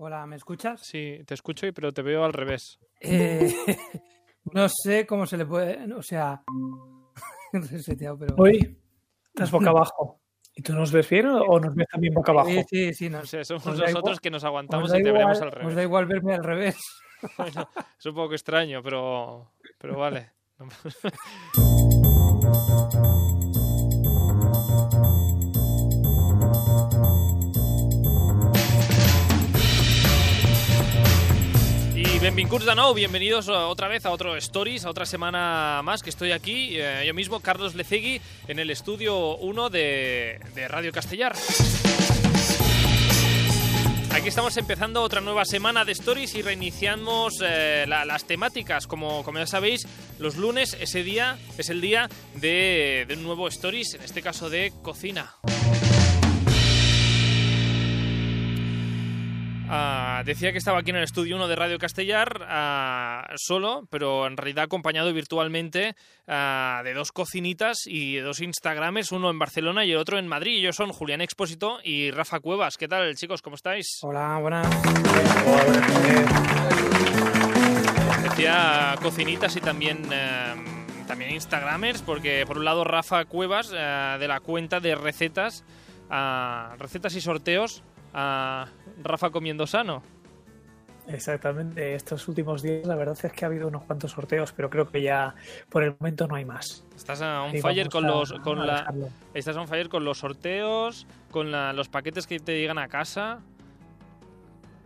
Hola, ¿me escuchas? Sí, te escucho, pero te veo al revés. Eh, no sé cómo se le puede. O sea. reseteado, pero. Hoy estás boca abajo. ¿Y tú nos ves bien o nos ves también boca abajo? Sí, sí, sí. No sé, somos nosotros igual- que nos os aguantamos y te igual- veremos al revés. Os da igual verme al revés. Bueno, es un poco extraño, pero, pero vale. Benvinguts de nou, bienvenidos uh, otra vez a otro Stories, a otra semana más que estoy aquí, eh, yo mismo, Carlos Lecegui, en el estudio 1 de, de Radio Castellar. Aquí estamos empezando otra nueva semana de Stories y reiniciamos eh, la- las temáticas. Como, como ya sabéis, los lunes ese día es el día de, de un nuevo Stories, en este caso de cocina. Ah, decía que estaba aquí en el estudio 1 de Radio Castellar ah, solo, pero en realidad acompañado virtualmente ah, de dos cocinitas y de dos Instagramers, uno en Barcelona y el otro en Madrid. Ellos son Julián Expósito y Rafa Cuevas. ¿Qué tal, chicos? ¿Cómo estáis? Hola, buenas. Decía cocinitas y también, eh, también Instagramers, porque por un lado Rafa Cuevas, eh, de la cuenta de recetas, recetas y sorteos, a Rafa comiendo sano. Exactamente. Estos últimos días la verdad es que ha habido unos cuantos sorteos, pero creo que ya por el momento no hay más. Estás a on Y fire con a- los con a la estás on fire con los sorteos, con la- los paquetes que te llegan a casa.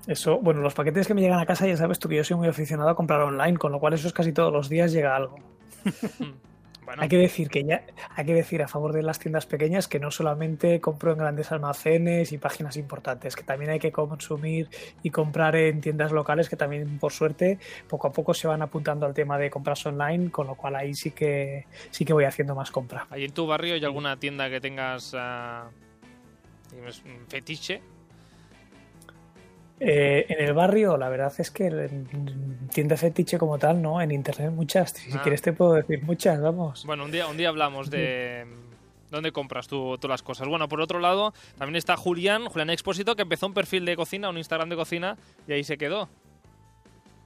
Eso, bueno, los paquetes que me llegan a casa ya sabes tú que yo soy muy aficionado a comprar online, con lo cual eso es casi todos los días llega algo. Bueno, Hay que decir que ya, hay que decir a favor de las tiendas pequeñas que no solamente compro en grandes almacenes y páginas importantes, que también hay que consumir y comprar en tiendas locales que también por suerte poco a poco se van apuntando al tema de compras online, con lo cual ahí sí que sí que voy haciendo más compra. ¿Hay en tu barrio hay alguna tienda que tengas ah, fetiche? Eh, en el barrio, la verdad es que en tienda fetiche como tal, ¿no? En internet muchas. Si Ah. quieres te puedo decir muchas, vamos. Bueno, un día, un día hablamos de dónde compras tú, las cosas. Bueno, por otro lado, también está Julián, Julián Expósito, que empezó un perfil de cocina, un Instagram de cocina, y ahí se quedó.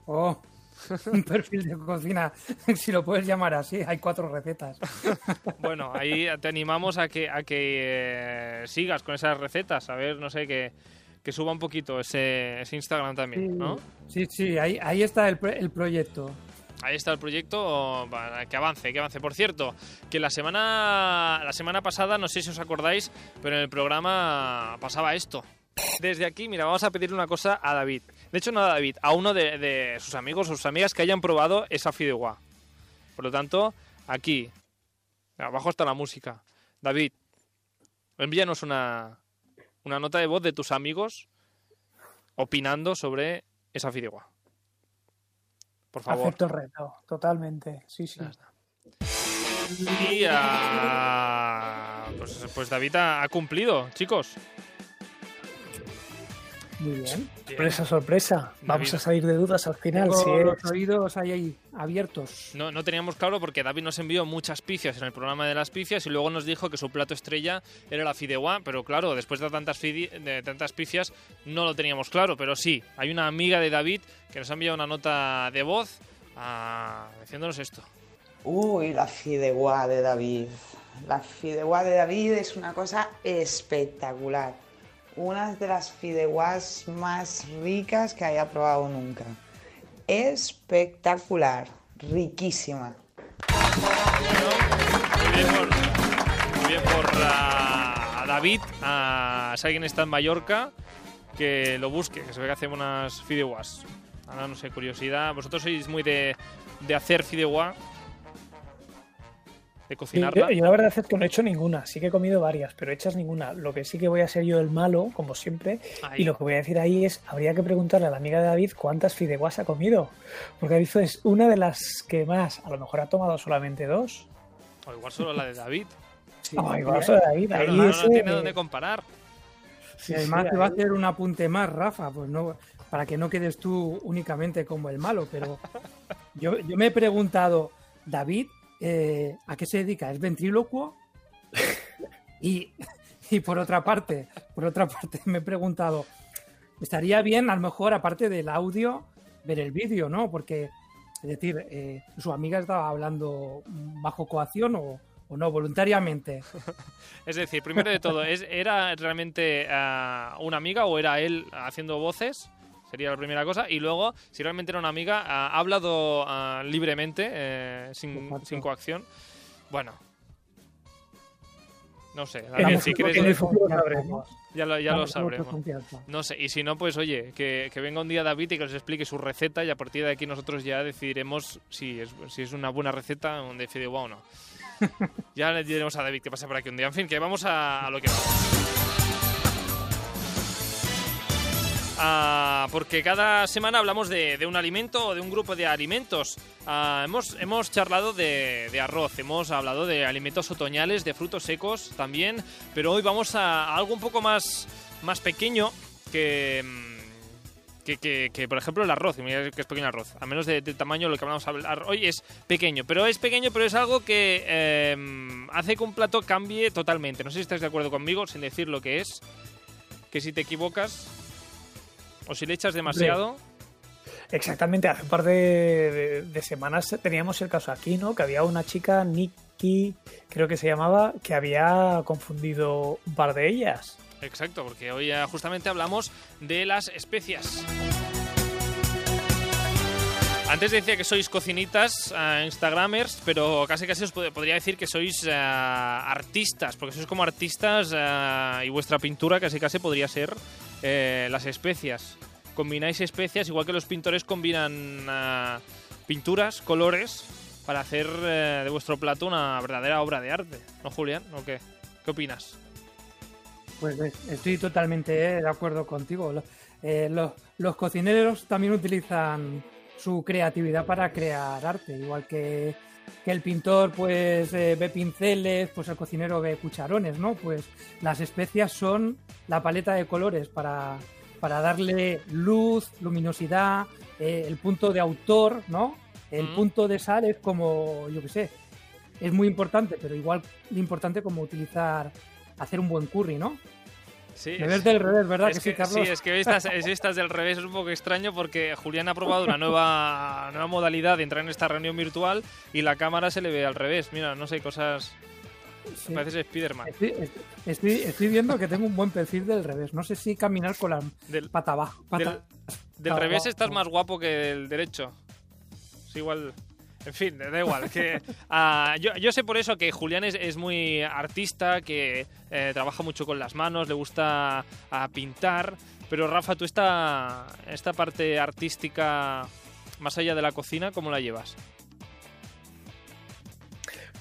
Oh, un perfil de cocina, si lo puedes llamar así. Hay cuatro recetas. Bueno, ahí te animamos a que, a que eh, sigas con esas recetas, a ver, no sé, que, que suba un poquito ese, ese Instagram también, ¿no? Sí, sí, ahí, ahí está el, el proyecto. Ahí está el proyecto, para que avance, que avance. Por cierto, que la semana, la semana pasada, no sé si os acordáis, pero en el programa pasaba esto. Desde aquí, mira, vamos a pedirle una cosa a David. De hecho, no a David, a uno de, de sus amigos o sus amigas que hayan probado esa fideuá. Por lo tanto, aquí, abajo está la música. David, envíanos una, una nota de voz de tus amigos opinando sobre esa fideuá. Por favor. Acepto el reto, totalmente. Sí, sí. Y ah, pues, pues David ha cumplido, chicos. Muy bien. Sorpresa, sorpresa. Vamos David. a salir de dudas al final. Tengo Si es- los oídos ahí, ahí abiertos. No, no teníamos claro porque David nos envió muchas pifias en el programa de las pifias y luego nos dijo que su plato estrella era la fideuá, pero claro, después de tantas, fidi- de tantas pifias no lo teníamos claro, pero sí, hay una amiga de David que nos ha enviado una nota de voz ah, diciéndonos esto. Uy, la fideuá de David. La fideuá de David es una cosa espectacular. Una de las fideuás más ricas que haya probado nunca. Espectacular, riquísima. Muy bien por, muy ah, David, a, si alguien está en Mallorca, que lo busque, que se ve que hace unas fideuás. Ahora no sé, curiosidad. ¿Vosotros sois muy de, de hacer fideuá? ¿De Sí, cocinarla? yo, yo la verdad es que no he hecho ninguna, sí que he comido varias, pero hechas ninguna. Lo que sí que voy a ser yo el malo, como siempre, Ahí. y lo que voy a decir ahí es, habría que preguntarle a la amiga de David cuántas fideuás ha comido, porque David es una de las que más, a lo mejor ha tomado solamente dos. O igual solo la de David. Sí, sí, igual eso de David, ahí no, no ese- tiene dónde comparar. Y además sí, te va a hacer un apunte más, Rafa, pues no, para que no quedes tú únicamente como el malo, pero yo, yo me he preguntado, David, eh, ¿a qué se dedica? ¿Es ventrílocuo? Y, y por otra parte, por otra parte, me he preguntado, estaría bien, a lo mejor, aparte del audio, ver el vídeo, ¿no? Porque, es decir, eh, su amiga estaba hablando bajo coacción o, o no, voluntariamente. Es decir, primero de todo, ¿es, ¿era realmente ah, una amiga o era él haciendo voces? Sería la primera cosa. Y luego, si realmente era una amiga, ha hablado ah, libremente, eh, sin, sin coacción. Bueno. No sé, el si quieres, sabremos. ya lo, ya lo sabremos. No sé, y si no, pues oye, que, que venga un día David y que nos explique su receta y a partir de aquí nosotros ya decidiremos si es, si es una buena receta de fideuá o no. ya le diremos a David que pase por aquí un día. En fin, que vamos a, a lo que vamos. Ah, porque cada semana hablamos de, un alimento o de un grupo de alimentos. Ah, hemos, hemos charlado de, arroz, hemos hablado de alimentos otoñales, de frutos secos también, pero hoy vamos a, algo un poco más, más pequeño que, mm, que, que- que, por ejemplo, el arroz. Mira que pequeño arroz. A menos de, de tamaño, lo que vamos a hablar hoy es pequeño. Pero es pequeño, pero es algo que eh, hace que un plato cambie totalmente. No sé si estás de acuerdo conmigo, sin decir lo que es. Que si te equivocas o si le echas demasiado. Exactamente, hace un par de, de- de semanas teníamos el caso aquí, ¿no? Que había una chica, Nikki, creo que se llamaba, que había confundido un par de ellas. Exacto, porque hoy justamente hablamos de las especias. Antes decía que sois cocinitas, eh, instagramers, pero casi casi os pod- podría decir que sois eh, artistas, porque sois como artistas eh, y vuestra pintura casi casi podría ser eh, las especias. Combináis especias, igual que los pintores combinan eh, pinturas, colores, para hacer eh, de vuestro plato una verdadera obra de arte. ¿No, Julián? ¿O qué? ¿Qué opinas? Pues eh, estoy totalmente eh, de acuerdo contigo. Lo- los, los cocineros también utilizan su creatividad para crear arte, igual que, que el pintor pues eh, ve pinceles, pues el cocinero ve cucharones, ¿no? Pues las especias son la paleta de colores para, para darle luz, luminosidad, eh, el punto de autor, ¿no? El Mm. punto de sal es como, yo qué sé, es muy importante, pero igual de importante como utilizar, hacer un buen curry, ¿no? Sí, Me ves del revés, ¿verdad? Es que, sí, que, Carlos. sí, es que es- estás del revés, es un poco extraño porque Julián ha probado una nueva, nueva modalidad de entrar en esta reunión virtual y la cámara se le ve al revés. Mira, no sé, cosas... Sí. Pareces Spiderman. Estoy, estoy- viendo que tengo un buen perfil del revés. No sé si caminar con la Del, pata abajo. del, pata- del revés estás más guapo que del derecho. Es igual... En fin, da igual. Que, ah, yo, yo sé por eso que Julián es, muy artista, que eh, trabaja mucho con las manos, le gusta ah, pintar. Pero Rafa, tú esta, esta parte artística, más allá de la cocina, ¿cómo la llevas?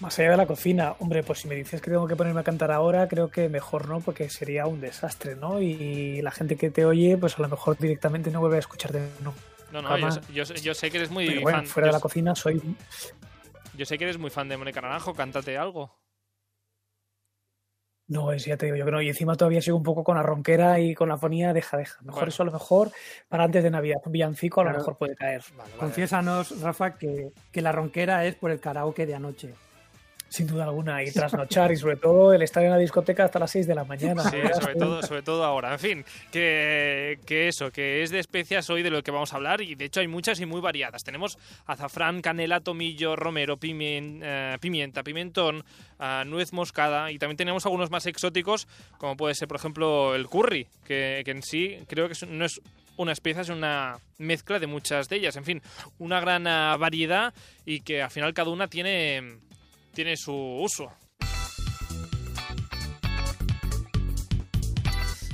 Más allá de la cocina, hombre, pues si me dices que tengo que ponerme a cantar ahora, creo que mejor no, porque sería un desastre, ¿no? Y la gente que te oye, pues a lo mejor directamente no vuelve a escucharte. No, no, yo, sé- yo sé- yo sé que eres muy Pero bueno, fan. fuera yo, de la cocina soy yo sé que eres muy fan de Mónica Naranjo, cántate algo. No, es, ya te digo yo que no. Y encima todavía sigo un poco con la ronquera y con la fonía, deja, deja. Mejor Bueno. eso a lo mejor para antes de Navidad. Un villancico a lo Claro. mejor puede caer. Confiésanos, Rafa, que, que la ronquera es por el karaoke de anoche. Sin duda alguna. Y trasnochar y sobre todo el estar en la discoteca hasta las 6 de la mañana. Sí, sobre todo, sobre todo ahora. En fin, que, que eso, que es de especias hoy de lo que vamos a hablar y de hecho hay muchas y muy variadas. Tenemos azafrán, canela, tomillo, romero, pimien- eh, pimienta, pimentón, ah, nuez moscada y también tenemos algunos más exóticos como puede ser por ejemplo el curry, que, que en sí creo que no es una especia, es una mezcla de muchas de ellas. En fin, una gran ah, variedad y que al final cada una tiene, tiene su uso.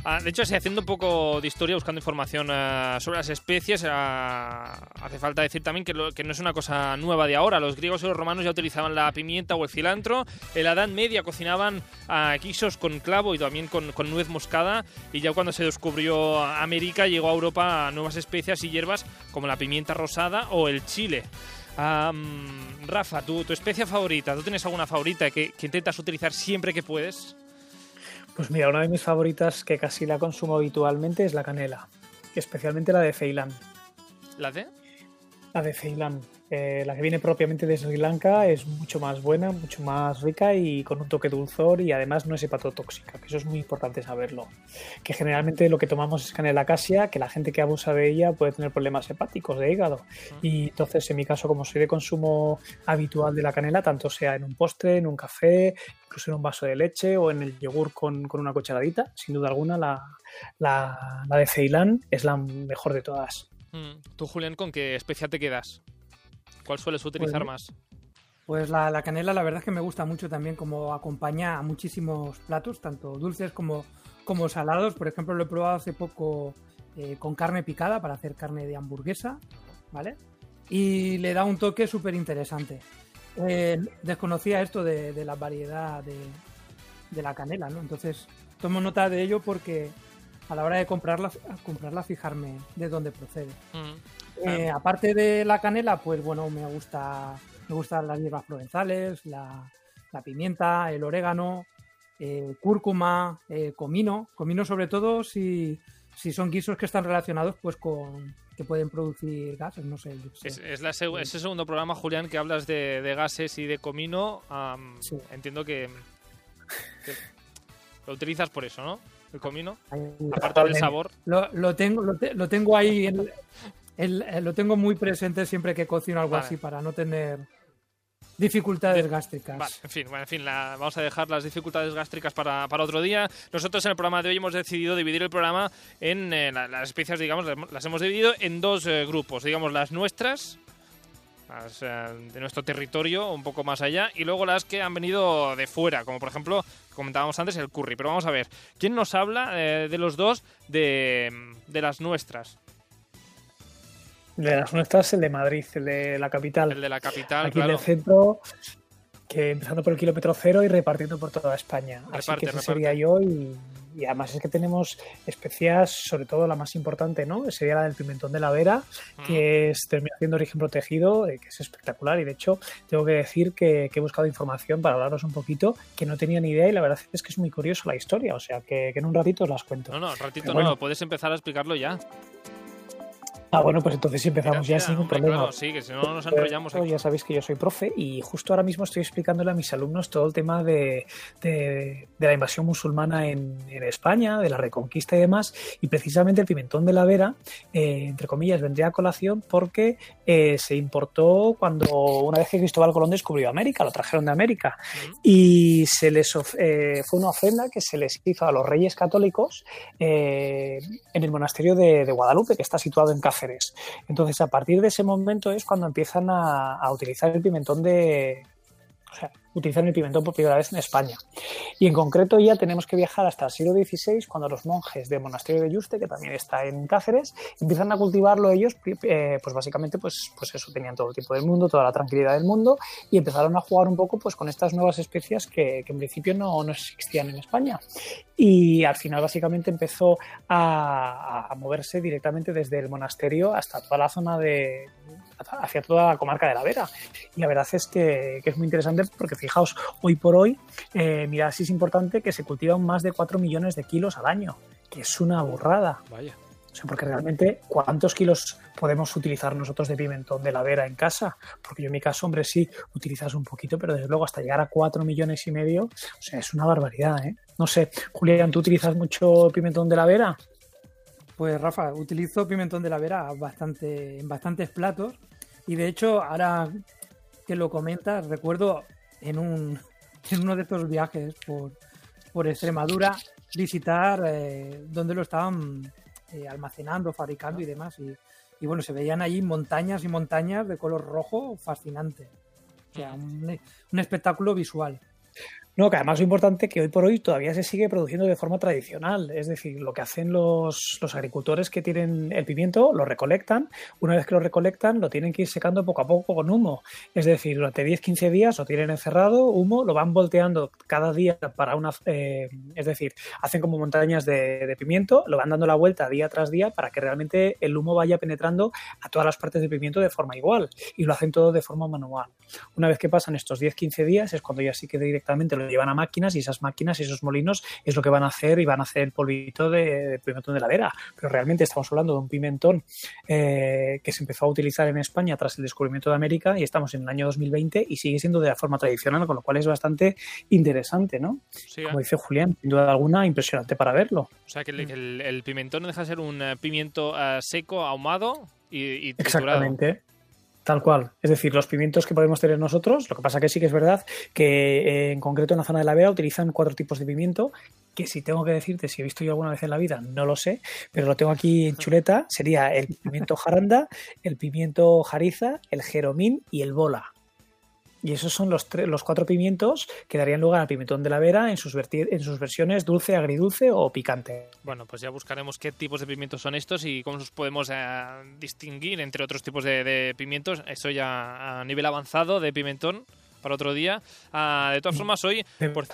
Ah, de hecho, haciendo un poco de historia, buscando información ah, sobre las especies, ah, hace falta decir también que, no es una cosa nueva de ahora. Los griegos y los romanos ya utilizaban la pimienta o el cilantro. En la Edad Media cocinaban ah, quisos con clavo y también con, con nuez moscada. Y ya cuando se descubrió América, llegó a Europa nuevas especias y hierbas como la pimienta rosada o el chile. Mm, Rafa, ¿tu, tu especia favorita? ¿Tú tienes alguna favorita que, que intentas utilizar siempre que puedes? Pues mira, una de mis favoritas que casi la consumo habitualmente es la canela. Especialmente la de Ceilán. ¿La de? La de Ceilán. Eh, la que viene propiamente de Sri Lanka es mucho más buena, mucho más rica y con un toque dulzor y además no es hepatotóxica, que eso es muy importante saberlo. Que generalmente lo que tomamos es canela acacia, que la gente que abusa de ella puede tener problemas hepáticos de hígado. Y entonces, en mi caso, como soy de consumo habitual de la canela, tanto sea en un postre, en un café, incluso en un vaso de leche o en el yogur con, con una cucharadita, sin duda alguna la, la, la de Ceilán es la mejor de todas. Mm. ¿Tú, Julián, con qué especia te quedas? ¿Cuál sueles utilizar Pues, más? Pues la, la canela, la verdad es que me gusta mucho también como acompaña a muchísimos platos, tanto dulces como, como salados. Por ejemplo, lo he probado hace poco eh, con carne picada para hacer carne de hamburguesa, ¿vale? Y le da un toque súper interesante. Eh, desconocía esto de, de la variedad de, de la canela, ¿no? Entonces, tomo nota de ello porque a la hora de comprarla, comprarla fijarme de dónde procede. Mm. Eh, aparte de la canela, pues bueno, me gusta me gustan las hierbas provenzales, la, la pimienta, el orégano, eh, cúrcuma, eh, comino. Comino sobre todo si, si son guisos que están relacionados pues con que pueden producir gases, no sé. Es, es la ese segundo programa, Julián, que hablas de, de gases y de comino. Sí. Entiendo que, que lo utilizas por eso, ¿no? El comino. Aparte del sabor. Lo, lo tengo, lo, te- lo tengo ahí, en- el- el- lo tengo muy presente siempre que cocino algo Vale. así para no tener dificultades gástricas. Vale, en fin, bueno, en fin la- vamos a dejar las dificultades gástricas para, para otro día. Nosotros en el programa de hoy hemos decidido dividir el programa en eh, la- las especias, digamos, las hemos dividido en dos eh, grupos, digamos, las nuestras, las eh, de nuestro territorio, un poco más allá, y luego las que han venido de fuera, como por ejemplo, comentábamos antes, el curry. Pero vamos a ver, ¿quién nos habla eh, de los dos de, de las nuestras? De las nuestras, el de Madrid, el de la capital. El de la capital, Aquí claro. en el centro, que empezando por el kilómetro cero y repartiendo por toda España. Así Reparte, que ese reparte. sería yo y, y además es que tenemos especias, sobre todo la más importante, ¿no? Sería la del pimentón de la Vera, Mm. que es terminación de origen protegido, eh, que es espectacular y de hecho tengo que decir que, que he buscado información para hablaros un poquito, que no tenía ni idea y la verdad es que es muy curioso la historia, o sea que, que en un ratito os las cuento. No, no, ratito bueno. no, puedes empezar a explicarlo ya. Ah, bueno, pues entonces empezamos ya sin ningún problema. Claro, sí, que si no nos enrollamos aquí. Ya sabéis que yo soy profe y justo ahora mismo estoy explicándole a mis alumnos todo el tema de, de- de la invasión musulmana en, en España, de la reconquista y demás. Y precisamente el pimentón de la Vera, eh, entre comillas, vendría a colación porque eh, se importó cuando una vez que Cristóbal Colón descubrió América, lo trajeron de América. Y se les eh, fue una ofrenda que se les hizo a los reyes católicos eh, en el monasterio de, de Guadalupe, que está situado en Entonces, a partir de ese momento es cuando empiezan a, a utilizar el pimentón de. O sea, utilizan el pimentón por primera vez en España. Y en concreto ya tenemos que viajar hasta el siglo XVI, cuando los monjes del monasterio de Yuste, que también está en Cáceres, empiezan a cultivarlo ellos, eh, pues básicamente, pues, pues eso, tenían todo el tiempo del mundo, toda la tranquilidad del mundo, y empezaron a jugar un poco pues con estas nuevas especias que, que en principio no, no existían en España. Y al final básicamente empezó a, a moverse directamente desde el monasterio hasta toda la zona de hacia toda la comarca de la Vera. Y la verdad es que, que es muy interesante porque fijaos, hoy por hoy, eh, mirad si es importante que se cultivan más de 4 millones de kilos al año, que es una burrada. Vaya. O sea, porque realmente, ¿cuántos kilos podemos utilizar nosotros de pimentón de la Vera en casa? Porque yo en mi caso, hombre, sí, utilizas un poquito, pero desde luego hasta llegar a 4 millones y medio, o sea, es una barbaridad, ¿eh? No sé, Julián, ¿tú utilizas mucho pimentón de la Vera? Pues Rafa, utilizo pimentón de la Vera bastante, en bastantes platos y de hecho ahora que lo comentas recuerdo en, un, en uno de estos viajes por, por Extremadura visitar eh, donde lo estaban eh, almacenando, fabricando y demás y, y, bueno, se veían allí montañas y montañas de color rojo fascinante. O sea, un, un espectáculo visual. No, que además lo importante que hoy por hoy todavía se sigue produciendo de forma tradicional. Es decir, lo que hacen los, los, agricultores que tienen el pimiento, lo recolectan. Una vez que lo recolectan, lo tienen que ir secando poco a poco con humo. Es decir, durante 10-15 días lo tienen encerrado, humo, lo van volteando cada día para una. Eh, es decir, hacen como montañas de, de, pimiento, lo van dando la vuelta día tras día para que realmente el humo vaya penetrando a todas las partes del pimiento de forma igual. Y lo hacen todo de forma manual. Una vez que pasan estos 10-15 días, es cuando ya sí que directamente lo lo llevan a máquinas y esas máquinas y esos molinos es lo que van a hacer y van a hacer el polvito de, pimentón de la vera. Pero realmente estamos hablando de un pimentón eh, que se empezó a utilizar en España tras el descubrimiento de América y estamos en el año 2020 y sigue siendo de la forma tradicional, con lo cual es bastante interesante, ¿no? Como dice Julián, sin duda alguna, impresionante para verlo. O sea, que el, pimentón deja de ser un eh, pimiento eh, seco, ahumado y, y Exactamente. Tal cual. Es decir, los pimientos que podemos tener nosotros, lo que pasa que sí que es verdad que eh, en concreto en la zona de la Vera utilizan cuatro tipos de pimiento, que si tengo que decirte si he visto yo alguna vez en la vida, no lo sé, pero lo tengo aquí en chuleta, sería el pimiento jaranda, el pimiento jariza, el jeromín y el bola. Y esos son los, los cuatro pimientos que darían lugar al pimentón de la vera en sus, en sus versiones dulce, agridulce o picante. Bueno, pues ya buscaremos qué tipos de pimientos son estos y cómo los podemos eh, distinguir entre otros tipos de, pimientos. Eso ya a nivel avanzado de pimentón para otro día. Ah, de todas formas, hoy... Por,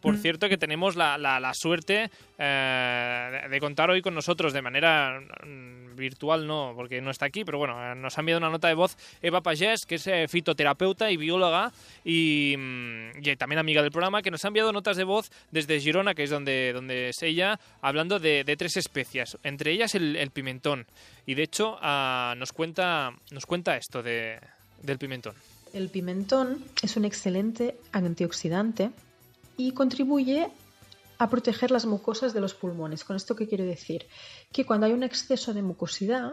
por mm. cierto, que tenemos la, la, suerte eh, de contar hoy con nosotros de manera mm, virtual, no, porque no está aquí, pero bueno, eh, nos ha enviado una nota de voz Eva Pagés, que es eh, fitoterapeuta y bióloga y, mm, y, también amiga del programa, que nos ha enviado notas de voz desde Girona, que es donde, donde es ella, hablando de, de tres especias, entre ellas el, pimentón. Y de hecho, ah, nos, cuenta, nos cuenta esto de, del pimentón. El pimentón es un excelente antioxidante y contribuye a proteger las mucosas de los pulmones. ¿Con esto qué quiero decir? Que cuando hay un exceso de mucosidad,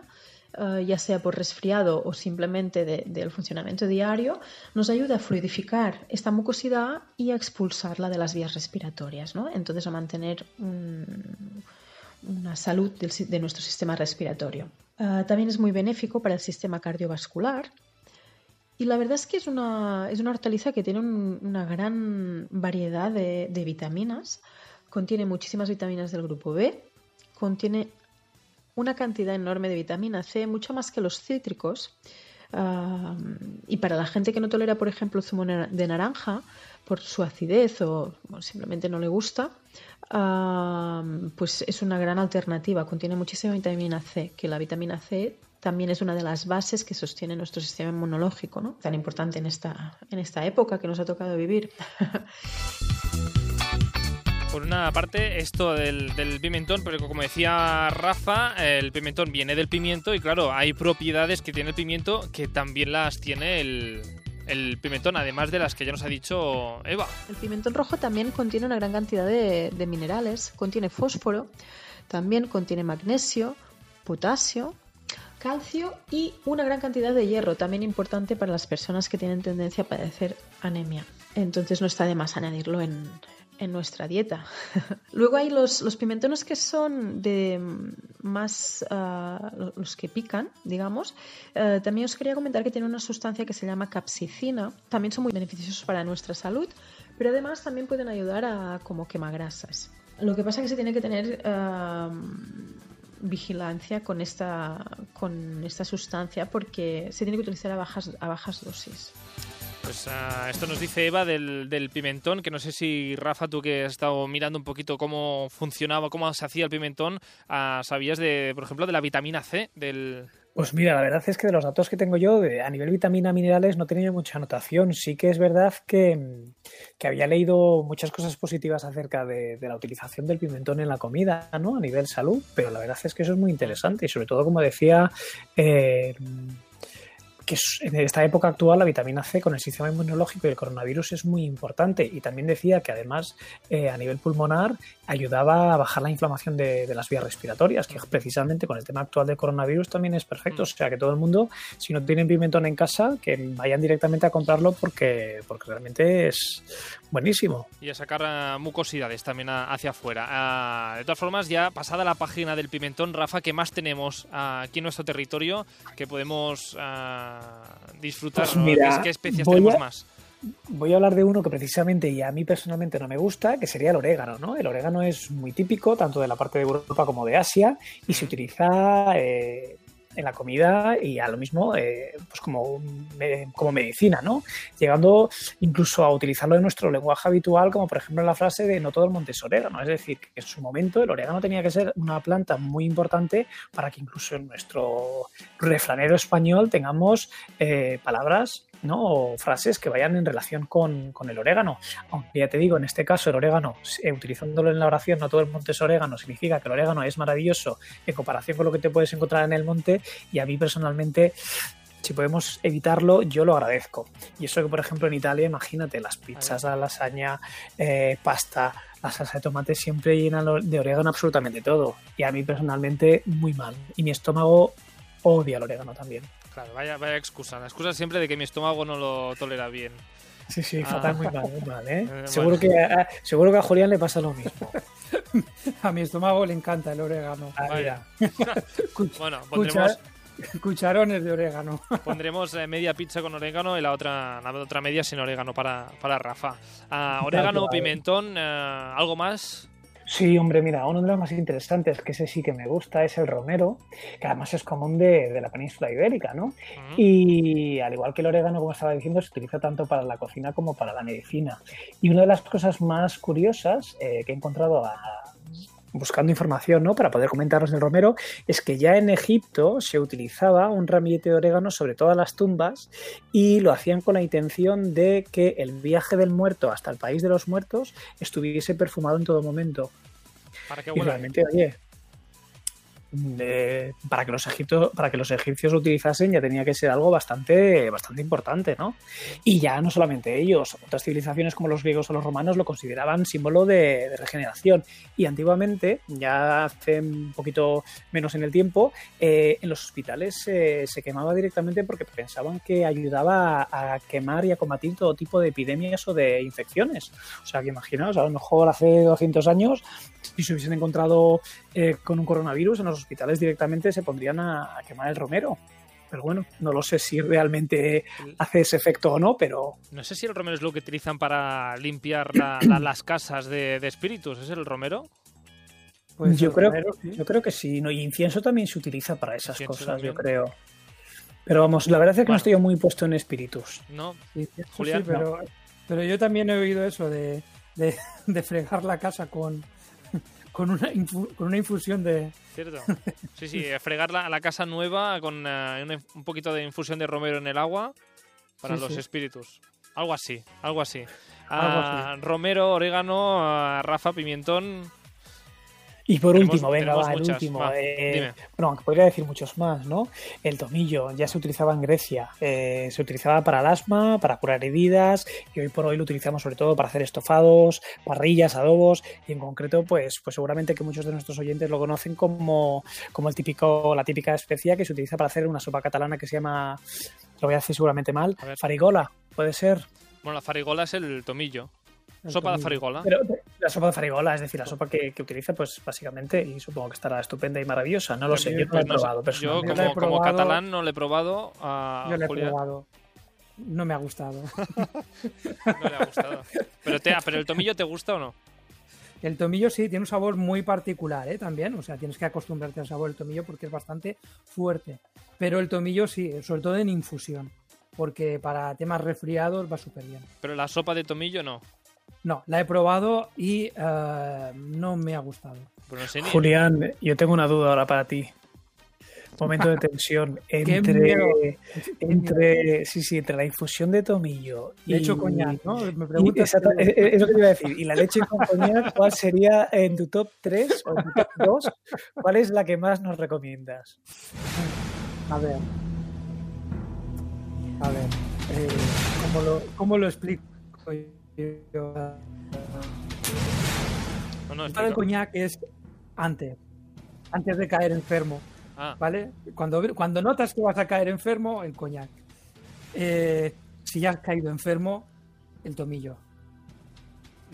eh, ya sea por resfriado o simplemente del funcionamiento diario, nos ayuda a fluidificar esta mucosidad y a expulsarla de las vías respiratorias, ¿no? entonces a mantener una salud de nuestro sistema respiratorio. Eh, también es muy benéfico para el sistema cardiovascular y la verdad es que es una, es una hortaliza que tiene una gran variedad de, vitaminas. Contiene muchísimas vitaminas del grupo B, contiene una cantidad enorme de vitamina C, mucho más que los cítricos. y para la gente que no tolera, por ejemplo, zumo de naranja por su acidez o simplemente no le gusta, pues es una gran alternativa. Contiene muchísima vitamina C, que la vitamina C también es una de las bases que sostiene nuestro sistema inmunológico, ¿no? Tan importante en esta, en esta época que nos ha tocado vivir. Por una parte, esto del, pimentón, pero como decía Rafa, el pimentón viene del pimiento y claro, hay propiedades que tiene el pimiento que también las tiene el, el pimentón, además de las que ya nos ha dicho Eva. El pimentón rojo también contiene una gran cantidad de, de minerales, contiene fósforo, también contiene magnesio, potasio, calcio y una gran cantidad de hierro, también importante para las personas que tienen tendencia a padecer anemia. Entonces no está de más añadirlo en, nuestra dieta. Luego hay los, pimentones que son de más ah, los que pican, digamos. Eh, también os quería comentar que tiene una sustancia que se llama capsicina. También son muy beneficiosos para nuestra salud, pero además también pueden ayudar a como quemagrasas. Lo que pasa es que se tiene que tener ah, vigilancia con esta, con esta sustancia porque se tiene que utilizar a bajas, a bajas dosis. Pues uh, esto nos dice Eva del, del, pimentón, que no sé si Rafa, tú que has estado mirando un poquito cómo funcionaba, cómo se hacía el pimentón, uh, sabías de, por ejemplo, de la vitamina C del, pues mira, la verdad es que de los datos que tengo yo, a nivel vitamina minerales, no tenía mucha anotación. Sí que es verdad que, había leído muchas cosas positivas acerca de, la utilización del pimentón en la comida, ¿no? A nivel salud, pero la verdad es que eso es muy interesante y sobre todo, como decía, eh, que en esta época actual la vitamina C con el sistema inmunológico y el coronavirus es muy importante. Y también decía que además eh, a nivel pulmonar ayudaba a bajar la inflamación de, las vías respiratorias, que precisamente con el tema actual del coronavirus también es perfecto. O sea que todo el mundo, si no tienen pimentón en casa, que vayan directamente a comprarlo porque, porque realmente es buenísimo. Y a sacar eh, mucosidades también hacia afuera. Ah, de todas formas, ya pasada la página del pimentón, Rafa, ¿qué más tenemos aquí en nuestro territorio que podemos... Disfrutar? Pues ¿Qué, especias tenemos más? Voy a hablar de uno que precisamente y a mí personalmente no me gusta, que sería el orégano. ¿no? El orégano es muy típico tanto de la parte de Europa como de Asia y se utiliza eh, en la comida y a lo mismo eh, pues como, como medicina, ¿no? Llegando incluso a utilizarlo en nuestro lenguaje habitual, como por ejemplo la frase de no todo el monte es orégano. Es decir, que en su momento el orégano tenía que ser una planta muy importante para que incluso en nuestro refranero español tengamos eh, palabras ¿no? o frases que vayan en relación con, el orégano. Aunque ya te digo, en este caso el orégano, eh, utilizándolo en la oración, no todo el monte es orégano, significa que el orégano es maravilloso en comparación con lo que te puedes encontrar en el monte y a mí personalmente si podemos evitarlo, yo lo agradezco. Y eso que, por ejemplo, en Italia, imagínate, las pizzas, la lasaña, eh, pasta, la salsa de tomate siempre llenan lo- de orégano absolutamente todo. Y a mí personalmente, muy mal. Y mi estómago odia el orégano también. Claro, vaya, vaya excusa. La excusa siempre de que mi estómago no lo tolera bien. Sí, sí, Ah. fatal, muy mal, muy mal, ¿eh? Eh, seguro, bueno. que, a, seguro que a Julián le pasa lo mismo. A mi estómago le encanta el orégano. Ah, Vaya. Bueno, cuchar- pondremos, cucharones de orégano. pondremos eh, media pizza con orégano y la otra, la otra media sin orégano para, para Rafa. Ah, orégano, pimentón, eh, ¿algo más? Sí, hombre, mira, uno de los más interesantes, que ese sí que me gusta, es el romero, que además es común de, de la península ibérica, ¿no? Y al igual que el orégano, como estaba diciendo, se utiliza tanto para la cocina como para la medicina. Y una de las cosas más curiosas eh, que he encontrado a- buscando información ¿no? para poder comentaros del romero es que ya en Egipto se utilizaba un ramillete de orégano sobre todas las tumbas y lo hacían con la intención de que el viaje del muerto hasta el país de los muertos estuviese perfumado en todo momento. Para que Y realmente, oye, eh, para, que los egipcios, para que los egipcios utilizasen ya tenía que ser algo bastante, bastante importante, ¿no? Y ya no solamente ellos, otras civilizaciones como los griegos o los romanos lo consideraban símbolo de, de regeneración. Y antiguamente, ya hace un poquito menos en el tiempo, eh, en los hospitales eh, se quemaba directamente porque pensaban que ayudaba a, a quemar y a combatir todo tipo de epidemias o de infecciones. O sea, que imaginaos, a lo mejor hace 200 años si se hubiesen encontrado eh, con un coronavirus en los hospitales directamente se pondrían a, a quemar el romero. Pero bueno, no lo sé si realmente hace ese efecto o no, pero No sé si el romero es lo que utilizan para limpiar la- la- las casas de, de espíritus. ¿Es el romero? Pues yo, el creo, romero, sí. yo creo que sí. ¿no? Y incienso también se utiliza para esas Incienso cosas, yo creo. Pero vamos, la verdad es que Bueno. no estoy yo muy puesto en espíritus. No. Sí, Julián, sí, pero, pero yo también he oído eso de, de, de fregar la casa con, con, una, infu- con una infusión de... ¿Cierto? Sí, sí, eh, fregar la, la casa nueva con eh, una- un poquito de infusión de romero en el agua para Sí, los sí. espíritus. Algo así, algo así. Algo Ah, romero, orégano, ah, Rafa, pimentón. Y por Tenemos- último, venga, va, el muchas, último. va, eh, bueno, aunque podría decir muchos más, ¿no? El tomillo ya se utilizaba en Grecia. eh, se utilizaba para el asma, para curar heridas, y hoy por hoy lo utilizamos sobre todo para hacer estofados, parrillas, adobos, y en concreto, pues, pues seguramente que muchos de nuestros oyentes lo conocen como, como el típico, la típica especia que se utiliza para hacer una sopa catalana que se llama, lo voy a decir seguramente mal, farigola, puede ser. Bueno, la farigola es el tomillo. Sopa de farigola. Pero la sopa de farigola, es decir, la sopa que, que utiliza, pues básicamente, y supongo que estará estupenda y maravillosa. No lo sé, yo no la he probado yo he como, catalán no le he probado. A Yo lo he Julián probado. No me ha gustado. no le ha gustado. Pero, te, ah, pero el tomillo te gusta o no? El tomillo sí, tiene un sabor muy particular, ¿eh? También, o sea, tienes que acostumbrarte al sabor del tomillo porque es bastante fuerte. Pero el tomillo sí, sobre todo en infusión, porque para temas resfriados va súper bien. Pero la sopa de tomillo no. No, la he probado y eh, no me ha gustado. Pero no sé ni. Julián, yo tengo una duda ahora para ti. Momento de tensión entre, entre, sí, sí, entre la infusión de tomillo y hecho, coñac, ¿no? Me preguntas. exacta- es, es lo que te iba a decir. Y la leche con coñac, ¿cuál sería en tu top 3 o en tu top 2? ¿Cuál es la que más nos recomiendas? A ver. A ver. eh, ¿cómo, lo, ¿Cómo lo explico? No, no, Para el coñac es antes. Antes de caer enfermo. Ah, ¿Vale? Cuando, cuando notas que vas a caer enfermo, el coñac. Eh, si ya has caído enfermo, el tomillo.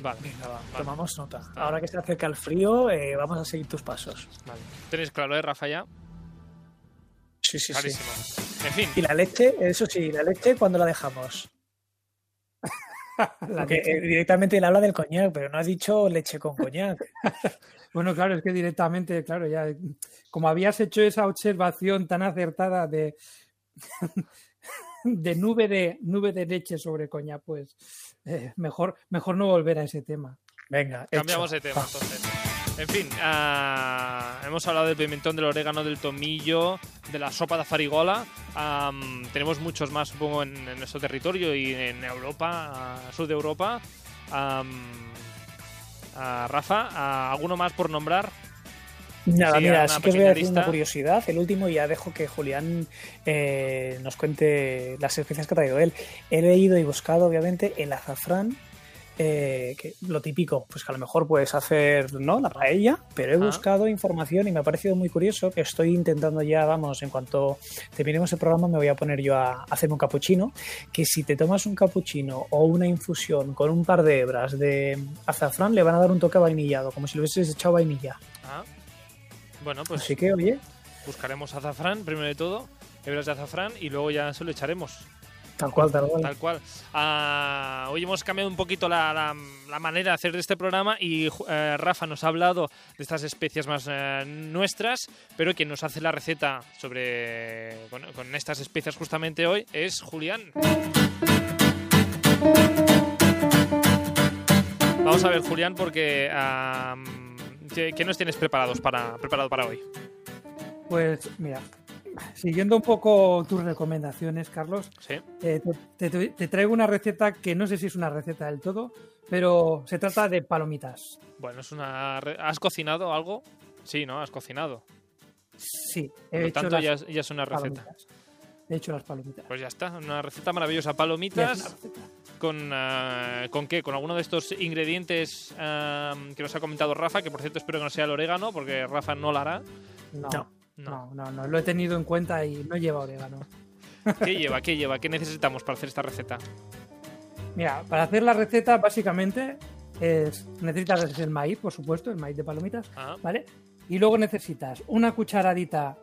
vale. Venga, va, Vale. tomamos nota. Ahora que se acerca el frío, eh, vamos a seguir tus pasos. vale. Tenéis claro, ¿eh, Rafa? Ya. Sí, sí, sí. Clarísimo. En fin, Y la leche, eso sí, la leche, cuando la dejamos? Porque eh, directamente él habla del coñac, pero no ha dicho leche con coñac. Bueno, claro, es que directamente, claro, ya como habías hecho esa observación tan acertada de, de nube de nube de leche sobre coña, pues eh, mejor, mejor no volver a ese tema. Venga, Cambiamos hecho. de tema entonces. En fin, ah, hemos hablado del pimentón, del orégano, del tomillo, de la sopa de farigola. Am, tenemos muchos más, supongo, en, en nuestro territorio y en Europa, ah, sur de Europa. Ah, Rafa, ¿alguno más por nombrar? Nada, Sí, mira, sí que os voy pequeña a decir lista. una curiosidad. El último ya dejo que Julián eh, nos cuente las especias que ha traído él. He leído y buscado, obviamente, el azafrán. Eh, que lo típico, pues que a lo mejor puedes hacer no la paella, pero he Ah. buscado información y me ha parecido muy curioso que estoy intentando ya, vamos, en cuanto terminemos el programa me voy a poner yo a hacerme un capuchino, que si te tomas un capuchino o una infusión con un par de hebras de azafrán le van a dar un toque vainillado, como si le hubieses echado vainilla. Ah, bueno, pues Así que, oye, buscaremos azafrán, primero de todo, hebras de azafrán, y luego ya se lo echaremos. Tal cual, tal cual. Tal cual. Ah, hoy hemos cambiado un poquito la, la- la manera de hacer este programa y eh, Rafa nos ha hablado de estas especias más eh, nuestras, pero quien nos hace la receta sobre con, con estas especias justamente hoy es Julián. Vamos a ver, Julián, porque ¿qué, qué nos tienes preparados para, preparado para hoy? Pues mira, siguiendo un poco tus recomendaciones, Carlos, ¿Sí? eh, te, te- te traigo una receta que no sé si es una receta del todo, pero se trata de palomitas. Bueno, es una. ¿Has cocinado algo? Sí, ¿no? Has cocinado. Sí, Por he lo hecho tanto, las ya, es- ya es una receta. palomitas. He hecho las palomitas. Pues ya está, una receta maravillosa. Palomitas con, ah, ¿con qué? Con alguno de estos ingredientes ah, que nos ha comentado Rafa, que por cierto espero que no sea el orégano, porque Rafa no lo hará. No, No. no, no, no, lo he tenido en cuenta y no lleva orégano. ¿Qué lleva? ¿Qué lleva? ¿Qué necesitamos para hacer esta receta? Mira, para hacer la receta básicamente es necesitas el maíz, por supuesto, el maíz de palomitas, Ah, ¿vale? Y luego necesitas una cucharadita,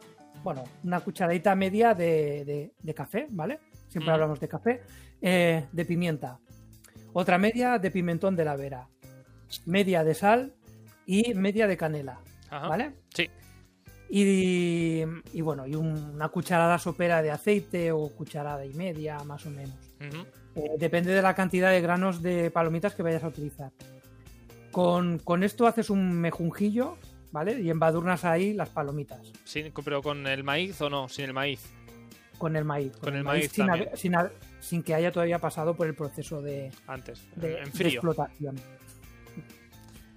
bueno, una cucharadita media de, de- de café, ¿vale? Siempre Mm. hablamos de café, eh, de pimienta, otra media de pimentón de la vera, media de sal y media de canela, ajá. ¿vale? Sí. Y, y bueno, y un- una cucharada sopera de aceite o cucharada y media, más o menos. Eh, depende de la cantidad de granos de palomitas que vayas a utilizar. Con, con esto haces un mejunjillo, ¿vale? Y embadurnas ahí las palomitas Sin- pero con el maíz o no, sin el maíz. con el maíz. Con el maíz sin, haber- sin, sin que haya todavía pasado por el proceso de, Antes, de- en de frío. explotación.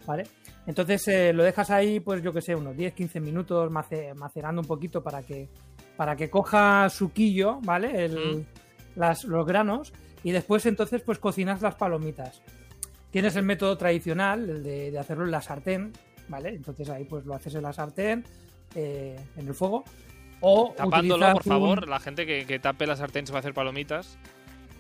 ¿Vale? Entonces eh, lo dejas ahí, pues yo que sé, unos 10-15 minutos mace- macerando un poquito para que, para que coja suquillo, ¿vale? El- Mm. las, los granos. Y después entonces pues cocinas las palomitas. Tienes el método tradicional, el de, de hacerlo en la sartén, ¿vale? Entonces ahí pues lo haces en la sartén, eh, en el fuego. O Tapándolo, por un- favor. La gente que, que tape la sartén se va a hacer palomitas.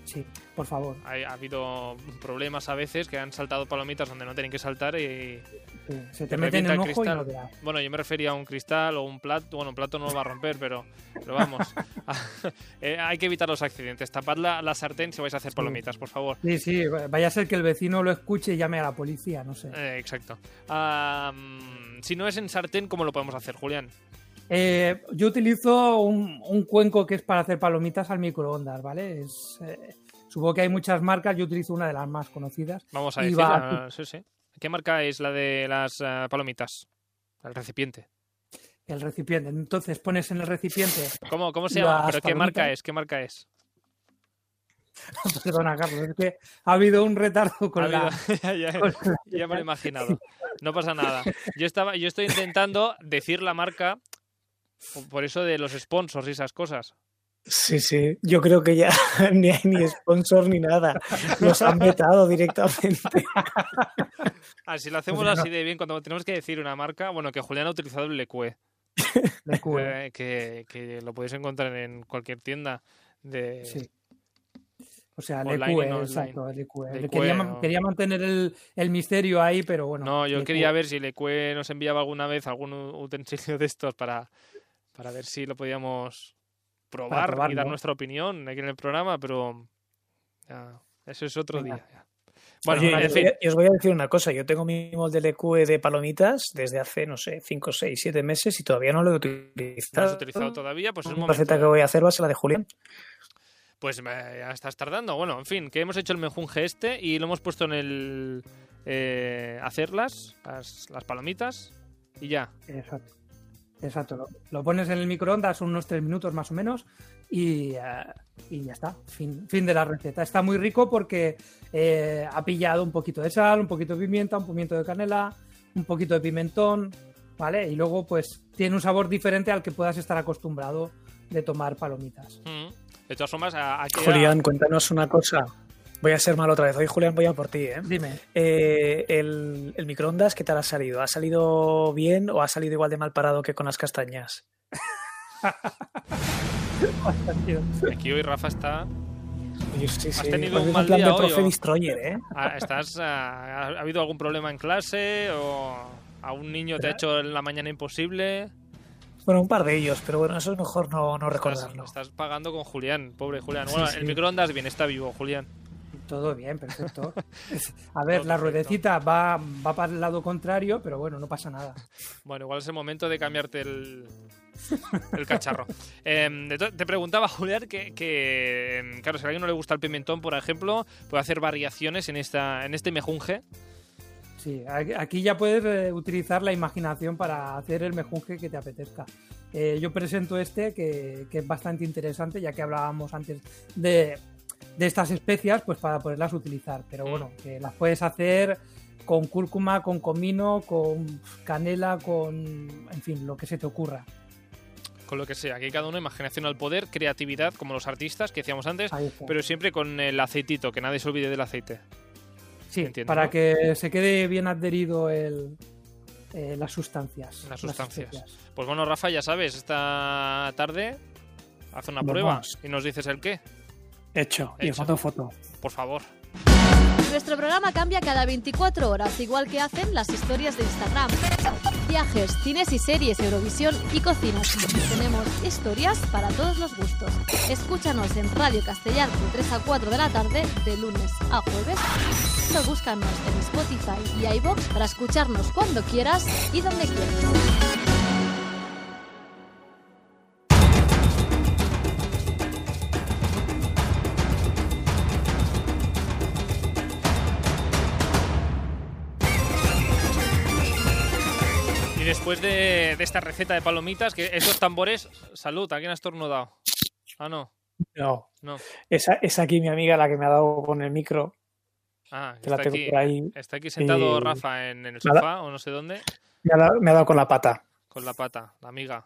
Sí, por favor. Ha, ha habido problemas a veces que han saltado palomitas donde no tienen que saltar y, Sí, Se Te te mete en un el ojo y cristal. no da. Bueno, yo me refería a un cristal o un plato. Bueno, un plato no lo va a romper, pero, pero vamos. Eh, hay que evitar los accidentes. Tapad la, la sartén si vais a hacer Sí. palomitas, por favor. Sí, sí, vaya a ser que el vecino lo escuche y llame a la policía, no sé. Eh, exacto. Mm, si no es en sartén, ¿cómo lo podemos hacer, Julián? Eh, yo utilizo un, un cuenco que es para hacer palomitas al microondas, ¿vale? Es, eh, supongo que hay muchas marcas, yo utilizo una de las más conocidas. Vamos a Y decir. va- ah, sí, sí. ¿Qué marca es la de las ah, palomitas? El recipiente. El recipiente. Entonces pones en el recipiente. ¿Cómo, cómo se llama? ¿Pero qué marca es? ¿Qué marca es? Perdona, Carlos, es que ha habido un retardo con Ha la. habido- ya, ya- con la- ya me lo he imaginado. No pasa nada. Yo estaba, yo estoy intentando decir la marca por eso de los sponsors y esas cosas. Sí, sí, yo creo que ya ni hay ni sponsor ni nada. Los han vetado directamente. Ah, si lo hacemos Pues no. así de bien, cuando tenemos que decir una marca, bueno, que Julián ha utilizado el Lecue, eh, que, que lo podéis encontrar en cualquier tienda de... Sí. O sea, no exacto, el EQE. De Quería, quería mantener el, el misterio ahí, pero bueno. No, yo quería ver si Lecue nos enviaba alguna vez algún utensilio de estos para, para ver si lo podíamos probar y dar nuestra opinión aquí en el programa, pero ya, Eso es otro Venga. día. ya. Bueno, Oye, en os, fin. voy a, y os voy a decir una cosa. Yo tengo mi molde LQE de palomitas desde hace, no sé, 5, 6, 7 meses y todavía no lo he ¿No utilizado. has utilizado todavía? Pues es un La receta que voy a hacer va a ser la de Julián. Pues eh, ya estás tardando. Bueno, en fin, que hemos hecho el menjunje este y lo hemos puesto en el. Eh, hacerlas, las, las palomitas, y ya. Exacto. Exacto. Lo, lo pones en el microondas unos tres minutos más o menos y, eh, y ya está. Fin, fin de la receta. Está muy rico porque eh, ha pillado un poquito de sal, un poquito de pimienta, un poquito de canela, un poquito de pimentón, ¿vale? Y luego pues tiene un sabor diferente al que puedas estar acostumbrado de tomar palomitas. Mm. De todas formas, a- aquí. Julián, cuéntanos una cosa. Voy a ser mal otra vez. Hoy, Julián, voy a por ti, ¿eh? Dime. Eh, el, el microondas, ¿qué tal ha salido? ¿Ha salido bien o ha salido igual de mal parado que con las castañas? Aquí hoy Rafa está. Oye, sí, Has sí. tenido Hoy un mal plan día de hoy, profe ¿o? Destroyer, ¿eh? ah, ¿Estás, ah, ¿Ha habido algún problema en clase? ¿O a un niño te ha hecho en la mañana imposible? Bueno, un par de ellos, pero bueno, eso es mejor no, no Estás, recordarlo. estás pagando con Julián, pobre Julián. Sí, Bueno, sí. el microondas bien, está vivo, Julián. Todo bien, perfecto. A ver, Todo la perfecto. ruedecita va, va para el lado contrario, pero bueno, no pasa nada. Bueno, igual es el momento de cambiarte el, el cacharro. To- te preguntaba, Julián, que, que, claro, si a alguien no le gusta el pimentón, por ejemplo, puede hacer variaciones en, esta, en este mejunje. Sí, aquí ya puedes eh, utilizar la imaginación para hacer el mejunje que te apetezca. Eh, yo presento este que, que es bastante interesante, ya que hablábamos antes de, de estas especias, pues para poderlas utilizar. Pero bueno, que las puedes hacer con cúrcuma, con comino, con canela, con, en fin, lo que se te ocurra. Con lo que sea, aquí cada uno imaginación al poder, creatividad, como los artistas que decíamos antes, pero siempre con el aceitito, que nadie se olvide del aceite. Sí, entiendo, para ¿no? que se quede bien adherido el, eh, las sustancias. Las sustancias. Pues bueno, Rafa, ya sabes, esta tarde haz una prueba y nos dices el qué, Hecho. Y Hecho. os mando foto. por favor. Nuestro programa cambia cada 24 horas, igual que hacen las historias de Instagram. Viajes, cines y series, Eurovisión y cocinas. Tenemos historias para todos los gustos. Escúchanos en Radio Castellar de 3 a 4 de la tarde, de lunes a jueves. O búscanos en Spotify y iBox para escucharnos cuando quieras y donde quieras. Después de, de esta receta de palomitas, que esos tambores, salud, ¿a quién has estornudado? Ah, no, No. no. Esa, es aquí mi amiga la que me ha dado con el micro. Ah, Que la está tengo aquí, por ahí. está aquí sentado Y- Rafa en, en el sofá o no sé dónde, Me ha, dado, me ha dado con la pata. con la pata, la amiga,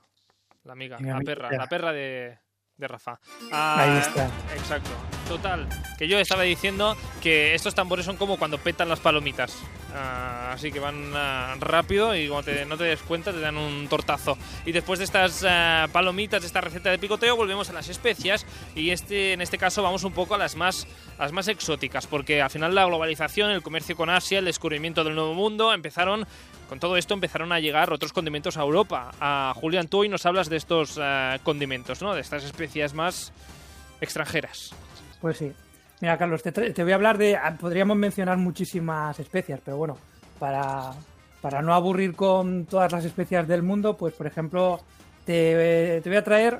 la amiga, Mi la amiga. perra, la perra de, de Rafa. Ah, Ahí está. Exacto. Total, que yo estaba diciendo que estos tambores son como cuando petan las palomitas. Ah, así que van ah, rápido y como te- no te des cuenta te dan un tortazo. Y después de estas ah, palomitas, de esta receta de picoteo, volvemos a las especias y este, en este caso vamos un poco a las más, a las más exóticas, porque al final la globalización, el comercio con Asia, el descubrimiento del nuevo mundo, empezaron con todo esto empezaron a llegar otros condimentos a Europa. A Julián, tú hoy nos hablas de estos ah, condimentos, ¿no? De estas especias más extranjeras. Pues sí. Mira, Carlos, te, te voy a hablar de. ah, Podríamos mencionar muchísimas especias, pero bueno, para, para no aburrir con todas las especias del mundo, pues por ejemplo, te, te voy a traer,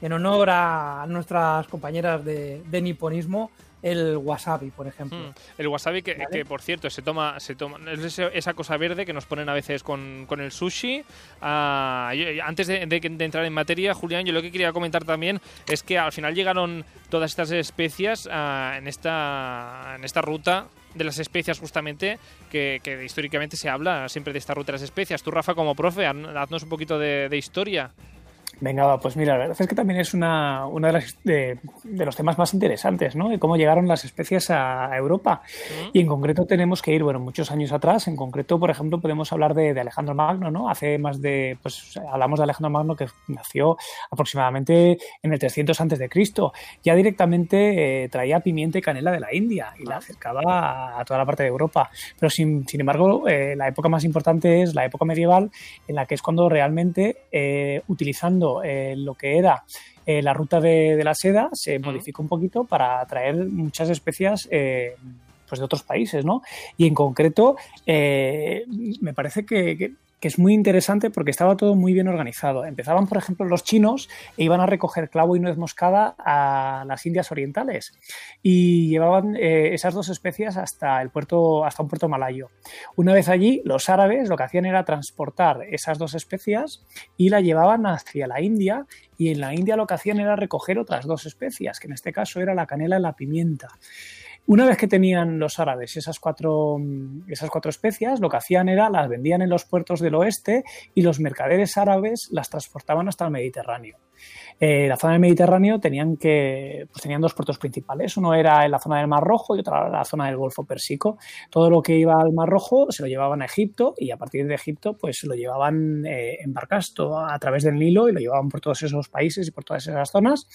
en honor a nuestras compañeras de, de niponismo, el wasabi, por ejemplo. Mm. El wasabi que, Vale. que, por cierto se toma, se toma es esa cosa verde que nos ponen a veces con, con el sushi. Ah, yo- yo- antes de, de- de entrar en materia, Julián, yo lo que quería comentar también es que al final llegaron todas estas especias ah, en esta en esta ruta de las especias justamente que, que históricamente se habla siempre de esta ruta de las especias. Tú, Rafa, como profe, haz- haznos un poquito de, de historia. Venga, va, pues mira, la verdad es que también es una, una de, las, de, de los temas más interesantes, ¿no? De cómo llegaron las especies a, a Europa. Y en concreto tenemos que ir, bueno, muchos años atrás. En concreto, por ejemplo, podemos hablar de, de Alejandro Magno, ¿no? Hace más de, pues hablamos de Alejandro Magno que nació aproximadamente en el 300 antes de Cristo. Ya directamente eh, traía pimienta y canela de la India y la acercaba a, a toda la parte de Europa. Pero sin, sin embargo, eh, la época más importante es la época medieval, en la que es cuando realmente, eh, utilizando eh, lo que era eh, la ruta de, de la seda se modificó un poquito para traer muchas especias eh, pues de otros países, ¿no? Y en concreto, eh, me parece que, que- que es muy interesante porque estaba todo muy bien organizado. Empezaban, por ejemplo, los chinos e iban a recoger clavo y nuez moscada a las Indias Orientales y llevaban eh, esas dos especias hasta el puerto, hasta un puerto malayo. Una vez allí, los árabes lo que hacían era transportar esas dos especias y la llevaban hacia la India y en la India lo que hacían era recoger otras dos especias, que en este caso era la canela y la pimienta. Una vez que tenían los árabes esas cuatro, esas cuatro especias, lo que hacían era las vendían en los puertos del oeste y los mercaderes árabes las transportaban hasta el Mediterráneo. Eh, la zona del Mediterráneo tenían que pues tenían dos puertos principales. Uno era en la zona del Mar Rojo y otra la zona del Golfo Pérsico. Todo lo que iba al Mar Rojo se lo llevaban a Egipto y a partir de Egipto pues se lo llevaban eh, en barcas a través del Nilo y lo llevaban por todos esos países y por todas esas zonas.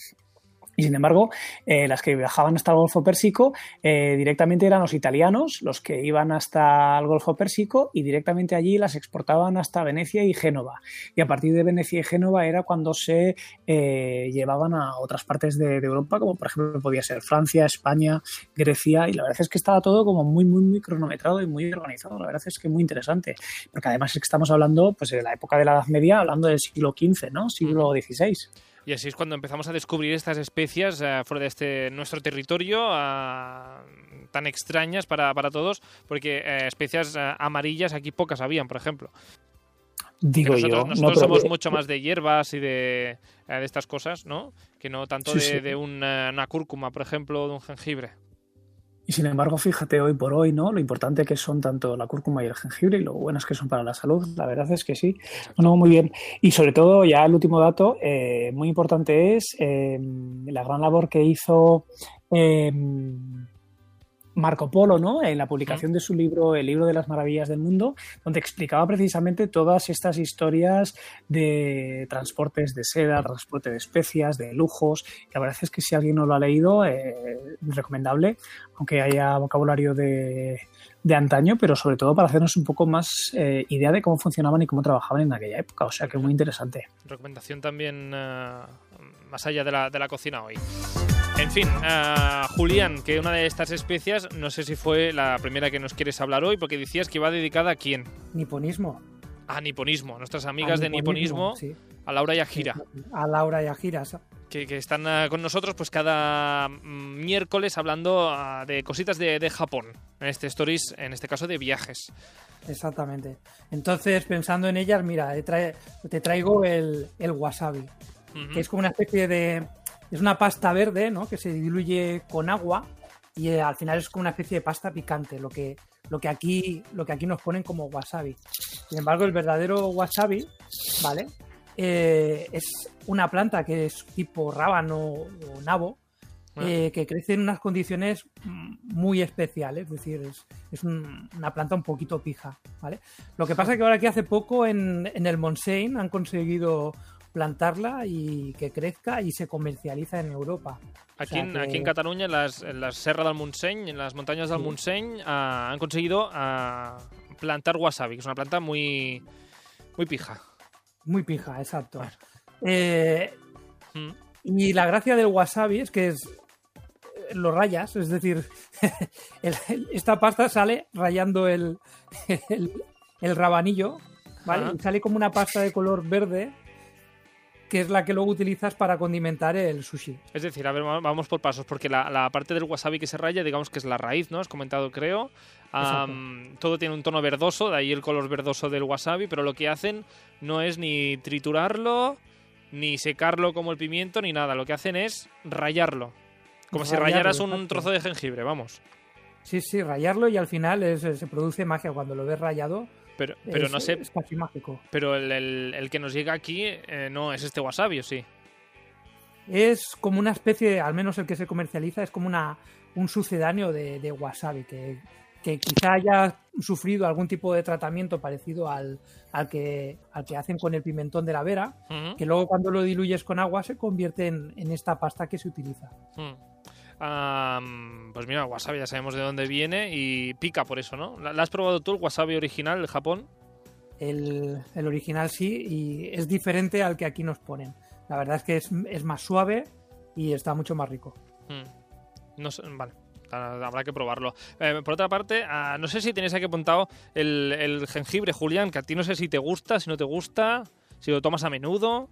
Y sin embargo, eh, las que viajaban hasta el Golfo Pérsico eh, directamente eran los italianos, los que iban hasta el Golfo Pérsico y directamente allí las exportaban hasta Venecia y Génova. Y a partir de Venecia y Génova era cuando se eh, llevaban a otras partes de, de Europa, como por ejemplo podía ser Francia, España, Grecia. Y la verdad es que estaba todo como muy, muy, muy cronometrado y muy organizado. La verdad es que muy interesante. Porque además es que estamos hablando pues, de la época de la Edad Media, hablando del siglo XV, ¿no? Siglo XVI. Y así es cuando empezamos a descubrir estas especias eh, fuera de este nuestro territorio, ah, tan extrañas para, para todos, porque eh, especias eh, amarillas aquí pocas habían, por ejemplo. Digo nosotros yo. nosotros no, pero- somos mucho más de hierbas y de, de estas cosas, ¿no? Que no tanto Sí, de, sí. de una, una cúrcuma, por ejemplo, o de un jengibre. Y sin embargo, fíjate hoy por hoy, ¿no? Lo importante que son tanto la cúrcuma y el jengibre y lo buenas que son para la salud. La verdad es que sí. Bueno, muy bien. Y sobre todo, ya el último dato, eh, muy importante es eh, la gran labor que hizo eh, Marco Polo, ¿no? En la publicación de su libro, El libro de las maravillas del mundo, donde explicaba precisamente todas estas historias de transportes de seda, transporte de especias, de lujos. Que la verdad es que si alguien no lo ha leído, eh, recomendable, aunque haya vocabulario de, de antaño, pero sobre todo para hacernos un poco más eh, idea de cómo funcionaban y cómo trabajaban en aquella época. O sea que muy interesante. Recomendación también eh, más allá de la, de la cocina hoy. En fin, eh, Julián, que una de estas especias, no sé si fue la primera que nos quieres hablar hoy, porque decías que iba dedicada a quién? Niponismo. A niponismo, nuestras amigas A de niponismo, sí. a Laura y a Gira, A Laura y a Gira. que, que están eh, con nosotros pues cada mm, miércoles hablando ah, de cositas de, de Japón, en este stories, en este caso de viajes. Exactamente. Entonces, pensando en ellas, mira, te, trae- te traigo el, el wasabi, que es como una especie de... Es una pasta verde, ¿no? Que se diluye con agua y eh, al final es como una especie de pasta picante, lo que, lo que, aquí, lo que aquí nos ponen como wasabi. Sin embargo, el verdadero wasabi, ¿vale? Eh, es una planta que es tipo rábano o nabo, eh, que crece en unas condiciones muy especiales, es decir, es, es un- una planta un poquito pija, ¿vale? Lo que pasa es que ahora que hace poco en, en el Montseny han conseguido plantarla y que crezca y se comercializa en Europa. Aquí, sea en, que- aquí en Cataluña, en las, en la Serra del Montseny, en las montañas del Sí. Montseny, ah, han conseguido ah, plantar wasabi, que es una planta muy, muy pija. Muy pija, exacto. Eh, Mm. y la gracia del wasabi es que es lo rayas, es decir, el- el- esta pasta sale rayando el, el, el rabanillo, ¿vale? Y sale como una pasta de color verde, que es la que luego utilizas para condimentar el sushi. Es decir, a ver, va- vamos por pasos, porque la, la parte del wasabi que se raya, digamos que es la raíz, ¿no? Has comentado, creo. Todo tiene un tono verdoso, de ahí el color verdoso del wasabi, pero lo que hacen no es ni triturarlo, ni secarlo como el pimiento, ni nada. Lo que hacen es rayarlo. Como si rayaras un trozo de jengibre, vamos. Sí, sí, rayarlo y al final es- se produce magia. Cuando lo ves rayado, Pero, pero es, no sé, es casi mágico. pero el, el- el que nos llega aquí eh, no es este wasabi, ¿o sí? Es como una especie, al menos el que se comercializa, es como una, un sucedáneo de, de wasabi, que, que quizá haya sufrido algún tipo de tratamiento parecido al, al, que, al que hacen con el pimentón de la vera, que luego cuando lo diluyes con agua se convierte en, en esta pasta que se utiliza. Mm. Am, pues mira, wasabi ya sabemos de dónde viene y pica por eso, ¿no? ¿La, has probado tú, el wasabi original de Japón? El, el original sí, y es diferente al que aquí nos ponen. la verdad es que es, es más suave y está mucho más rico. Mm. No sé, vale. Habrá que probarlo. Eh, por otra parte, ah, no sé si tenéis aquí apuntado el, el jengibre, Julián, que a ti no sé si te gusta, si no te gusta, si lo tomas a menudo,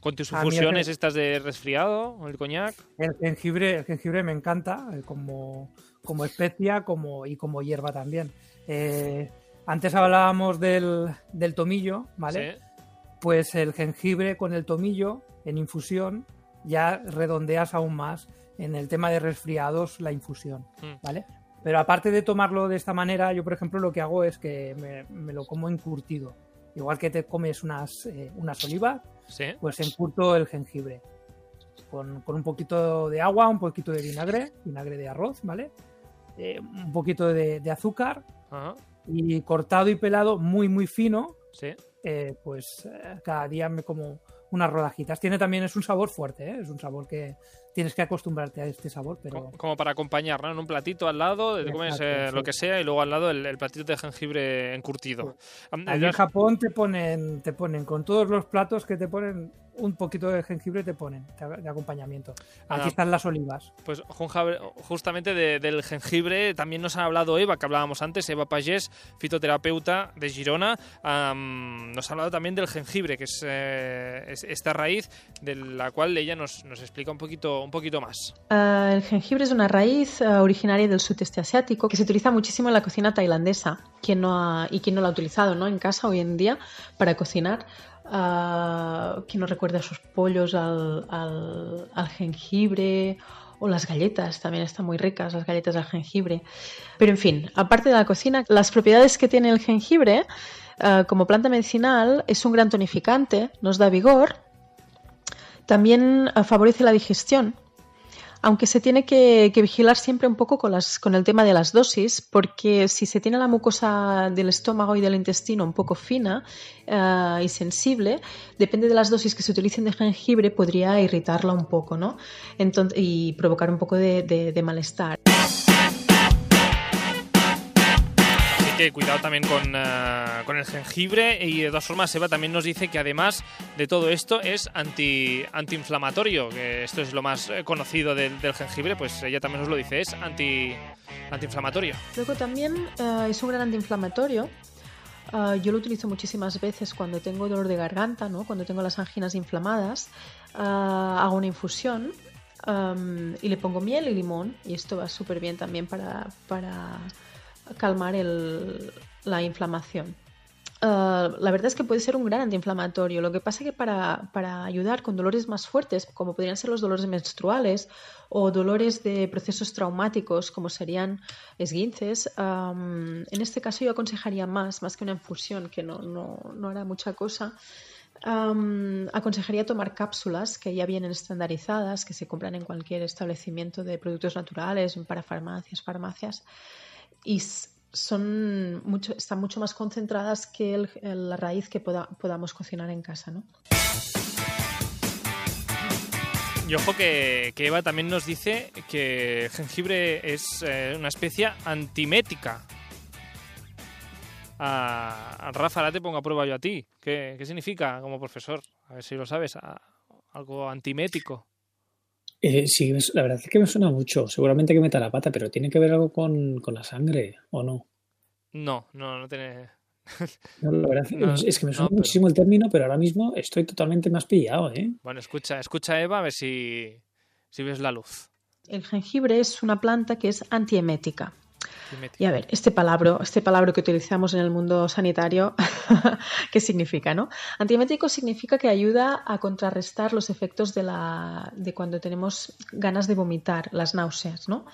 con tus el infusiones gen- estas de resfriado, el coñac. El jengibre, el jengibre me encanta eh, como, como especia como, y como hierba también. Eh, antes hablábamos del, del tomillo, ¿vale? Sí. Pues el jengibre con el tomillo en infusión ya redondeas aún más en el tema de resfriados la infusión, Mm. ¿vale? Pero aparte de tomarlo de esta manera, yo por ejemplo lo que hago es que me, me lo como encurtido. Igual que te comes unas, eh, unas olivas, Sí. pues encurto el jengibre con, con un poquito de agua, un poquito de vinagre, vinagre de arroz, ¿vale? Eh, un poquito de, de azúcar Ajá. y cortado y pelado muy, muy fino, Sí. eh, pues cada día me como unas rodajitas. Tiene también, es un sabor fuerte, ¿eh? es un sabor que tienes que acostumbrarte a este sabor, pero Co- Como para acompañar, ¿no? En un platito al lado, te comes eh, lo sí. que sea y luego al lado el, el platito de jengibre encurtido. Am- allí en Japón te ponen, te ponen con todos los platos que te ponen un poquito de jengibre te ponen de, acompañamiento. Aquí Ah. están las olivas. Pues justamente de- del jengibre también nos ha hablado Eva, que hablábamos antes, Eva Pagés, fitoterapeuta de Girona. nos ha hablado también del jengibre, que es, eh, es esta raíz de la cual ella nos, nos explica un poquito, un poquito más. Ah, el jengibre es una raíz ah, originaria del sudeste asiático que se utiliza muchísimo en la cocina tailandesa. ¿Quién no y quién no lo ha utilizado ¿no? en casa hoy en día para cocinar? Ah, ¿Quién no recuerda sus pollos al, jengibre? O las galletas, también están muy ricas las galletas al jengibre. Pero en fin, aparte de la cocina, las propiedades que tiene el jengibre como planta medicinal es un gran tonificante, nos da vigor, también ah, favorece la digestión, aunque se tiene que, vigilar siempre un poco con, las, con el tema de las dosis, porque si se tiene la mucosa del estómago y del intestino un poco fina eh, y sensible, depende de las dosis que se utilicen de jengibre, podría irritarla un poco, ¿no? Y provocar un poco de malestar. Que cuidado también con, eh, con el jengibre y de todas formas Eva también nos dice que además de todo esto es anti, antiinflamatorio, que esto es lo más eh, conocido del, jengibre, pues ella también nos lo dice, es anti, antiinflamatorio. Luego también eh, es un gran antiinflamatorio. Yo lo utilizo muchísimas veces cuando tengo dolor de garganta, ¿no? cuando tengo las anginas inflamadas. Hago una infusión am, y le pongo miel y limón y esto va súper bien también para, para calmar la inflamación. Ah, la verdad es que puede ser un gran antiinflamatorio. Lo que pasa es que para, ayudar con dolores más fuertes, como podrían ser los dolores menstruales o dolores de procesos traumáticos, como serían esguinces, en este caso yo aconsejaría más, más que una infusión, que no, hará mucha cosa. aconsejaría tomar cápsulas que ya vienen estandarizadas, que se compran en cualquier establecimiento de productos naturales, para farmacias, farmacias y son mucho, están mucho más concentradas que la raíz que poda- podamos cocinar en casa, ¿no? Y ojo que, Eva también nos dice que el jengibre es eh, una especie antimética. A, a Rafa, ahora te pongo a prueba yo a ti. ¿Qué, qué significa como profesor? A ver si lo sabes. a- algo antimético. Eh, sí, la verdad es que me suena mucho. Seguramente que meta la pata, pero tiene que ver algo con, con la sangre, ¿o no? No, no, no tiene. No, la verdad No, es, que me no, suena pero- muchísimo el término, pero ahora mismo estoy totalmente más pillado, ¿eh? Bueno, escucha, escucha a Eva a ver si, si ves la luz. El jengibre es una planta que es antiemética. Y a ver, este palabra, este palabra que utilizamos en el mundo sanitario, ¿qué significa, no? Antiemético significa que ayuda a contrarrestar los efectos de, la, de cuando tenemos ganas de vomitar, las náuseas, ¿no?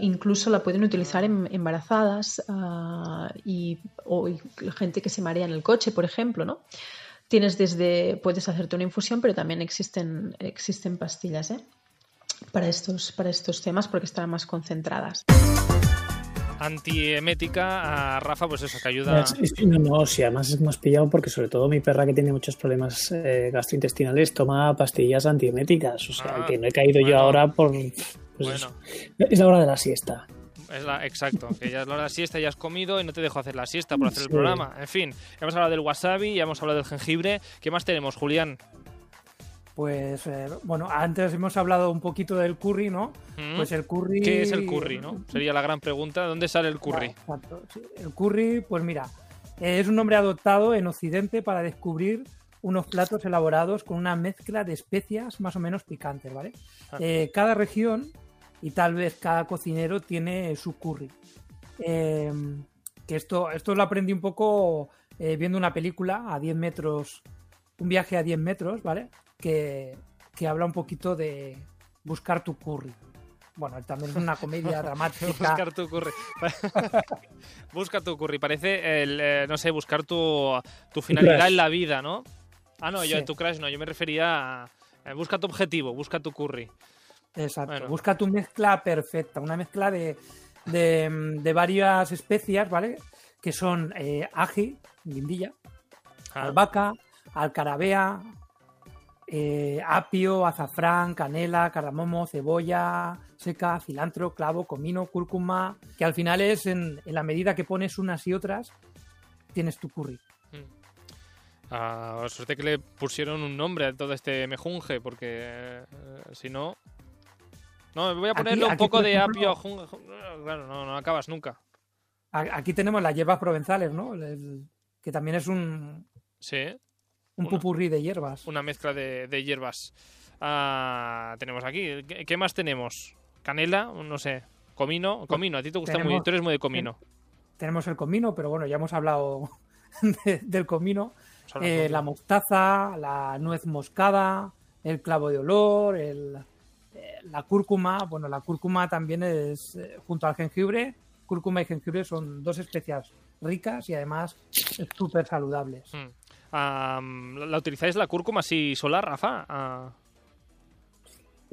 Incluso la pueden utilizar en embarazadas ah, y, o y gente que se marea en el coche, por ejemplo, ¿no? Tienes desde, puedes hacerte una infusión, pero también existen, existen pastillas, ¿eh? Para estos, para estos temas porque están más concentradas. Antiemética a Rafa, pues eso, que ayuda. No, no, sí, además es más pillado porque sobre todo mi perra que tiene muchos problemas eh, gastrointestinales toma pastillas antieméticas, o sea Ah, que no he caído bueno. yo ahora por... pues Bueno, eso. Es la hora de la siesta. es la, exacto, que ya es la hora de la siesta, ya has comido y no te dejo hacer la siesta por hacer el programa. En fin, hemos hablado del wasabi, ya hemos hablado del jengibre. ¿Qué más tenemos, Julián? Pues eh, bueno, antes hemos hablado un poquito del curry, ¿no? Mm. Pues el curry. ¿Qué es el curry, no? Sería la gran pregunta. ¿Dónde sale el curry? Exacto. El curry, pues mira, eh, es un nombre adoptado en Occidente para descubrir unos platos elaborados con una mezcla de especias más o menos picantes, ¿vale? Ah. Eh, cada región y tal vez cada cocinero tiene su curry. Eh, que esto, esto lo aprendí un poco eh, viendo una película a 10 metros, un viaje a 10 metros, ¿vale? Que, que habla un poquito de buscar tu curry. Bueno, también es una comedia dramática. Buscar tu curry. Busca tu curry. Parece, el, eh, no sé, buscar tu, tu finalidad en la vida, ¿no? Ah, no, yo Sí. en tu crash no. Yo me refería a... eh, busca tu objetivo, busca tu curry. Exacto. Bueno. Busca tu mezcla perfecta, una mezcla de, de, de varias especias, ¿vale? Que son eh, ají, guindilla, Ah, albahaca, alcarabea, eh, apio, azafrán, canela, cardamomo, cebolla seca, cilantro, clavo, comino, cúrcuma, que al final es en, en la medida que pones unas y otras, tienes tu curry. ah, suerte que le pusieron un nombre a todo este mejunje, porque eh, si no... No, voy a Aquí- ponerle un aquí, poco de ejemplo- apio. jun- Claro, no, no acabas nunca. Aquí tenemos las hierbas provenzales, ¿no? El- que también es un, Sí, un Una- pupurrí de hierbas. una mezcla de, de hierbas. Ah, tenemos aquí. ¿Qué, qué más tenemos? Canela, no sé. Comino. Comino, a ti te gusta muy. tenemos- Tú eres muy de comino. tenemos el comino, pero bueno, ya hemos hablado de- del comino. Eh, la mostaza, la nuez moscada, el clavo de olor, el, eh, la cúrcuma. Bueno, la cúrcuma también es, eh, junto al jengibre, cúrcuma y jengibre son dos especias ricas y además súper saludables. Mm. Ah, ¿La utilizáis la cúrcuma así sola, Rafa? Ah,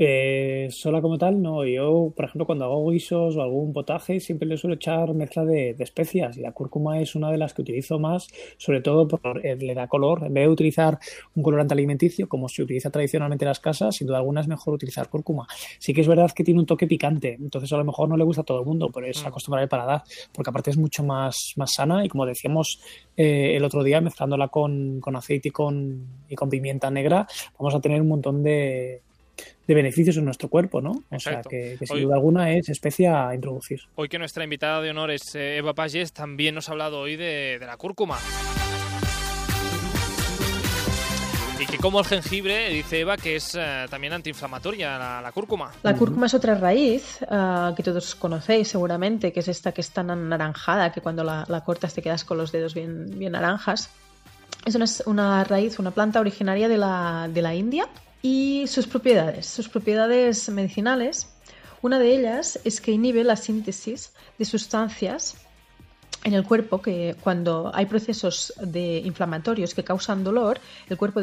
Eh, sola como tal, no. Yo, por ejemplo, cuando hago guisos o algún potaje, siempre le suelo echar mezcla de, de especias. Y la cúrcuma es una de las que utilizo más, sobre todo porque le da color. En vez de utilizar un colorante alimenticio, como se utiliza tradicionalmente en las casas, sin duda alguna es mejor utilizar cúrcuma. Sí que es verdad que tiene un toque picante, entonces a lo mejor no le gusta a todo el mundo, pero es Mm. acostumbrar el paladar, porque aparte es mucho más, más sana y como decíamos eh, el otro día, mezclándola con, con aceite y con, y con pimienta negra, vamos a tener un montón de, de beneficios en nuestro cuerpo, ¿no? O sea, que, que sin Hoy- duda alguna es especia a introducir. hoy que nuestra invitada de honor es eh, Eva Pages, también nos ha hablado hoy de, de la cúrcuma. Y que como el jengibre, dice Eva, que es eh, también antiinflamatoria la, la cúrcuma. La cúrcuma es otra raíz ah, que todos conocéis seguramente, que es esta que es tan anaranjada que cuando la, la cortas te quedas con los dedos bien, bien naranjas. Es una, una raíz, una planta originaria de la, de la India y sus propiedades, sus propiedades medicinales. Una de ellas es que inhibe la síntesis de sustancias en el cuerpo que cuando hay procesos de inflamatorios que causan dolor, el cuerpo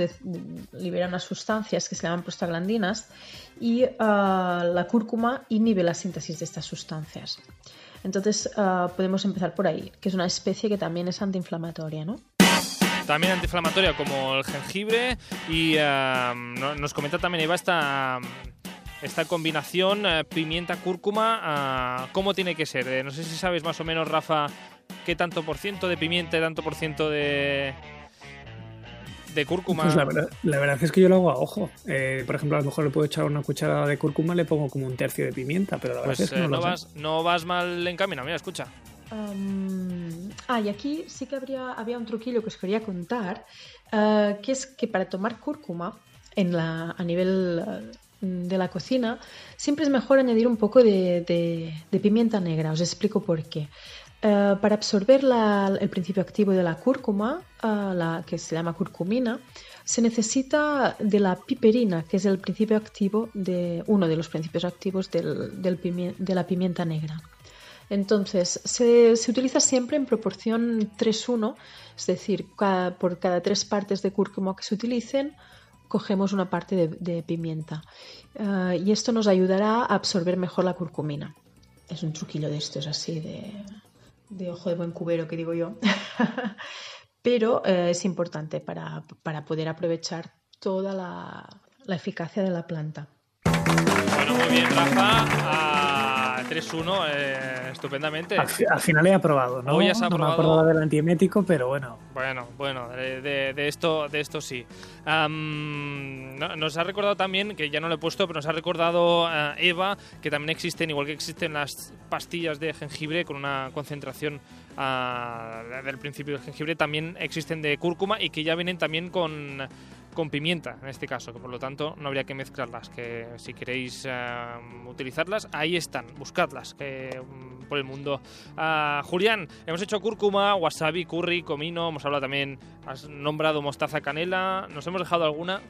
libera unas sustancias que se llaman prostaglandinas y ah, la cúrcuma inhibe la síntesis de estas sustancias. Entonces ah, podemos empezar por ahí, que es una especie que también es antiinflamatoria, ¿no? También antiinflamatoria como el jengibre y no- nos comenta también Eva esta, esta combinación eh, pimienta-cúrcuma, ah, ¿cómo tiene que ser? Eh, no sé si sabes más o menos, Rafa, qué tanto por ciento de pimienta y tanto por ciento de, de cúrcuma. Pues la verdad, la verdad es que yo lo hago a ojo. Eh, por ejemplo, a lo mejor le puedo echar una cucharada de cúrcuma, le pongo como un tercio de pimienta, pero la verdad Pues es que eh, no, no, lo sé. vas, no vas mal encaminado, mira, escucha. Ah, y aquí sí que habría, había un truquillo que os quería contar, eh, que es que para tomar cúrcuma a nivel eh, de la cocina, siempre es mejor añadir un poco de, pimienta negra. Os explico por qué. Eh, para absorber el principio activo de la cúrcuma, que se llama curcumina, se necesita de la piperina, que es el principio activo de uno de los principios activos de la pimienta negra. Entonces, se, se utiliza siempre en proporción 3-1, es decir, por cada tres partes de cúrcuma que se utilicen, cogemos una parte de, de pimienta. Ah, y esto nos ayudará a absorber mejor la curcumina. Es un truquillo de estos así, de, de ojo de buen cubero, que digo yo. Pero eh, es importante para, para poder aprovechar toda la, la eficacia de la planta. Bueno, muy bien, Rafa. Ah, 3-1 eh, estupendamente. Al, fi- al final he aprobado, ¿no? Hoy has No me aprobado- acordaba del antiemético, pero bueno. Bueno, bueno, de, de- de esto, de esto sí. No- nos ha recordado también, que ya no lo he puesto, pero nos ha recordado eh, Eva, que también existen, igual que existen las pastillas de jengibre con una concentración ah, del principio del jengibre, también existen de cúrcuma y que ya vienen también con, con pimienta, en este caso, que por lo tanto no habría que mezclarlas, que si queréis eh, utilizarlas, ahí están, buscadlas que, mm, por el mundo. Ah, Julián, hemos hecho cúrcuma, wasabi, curry, comino, hemos hablado también, has nombrado mostaza, canela, ¿nos hemos dejado alguna?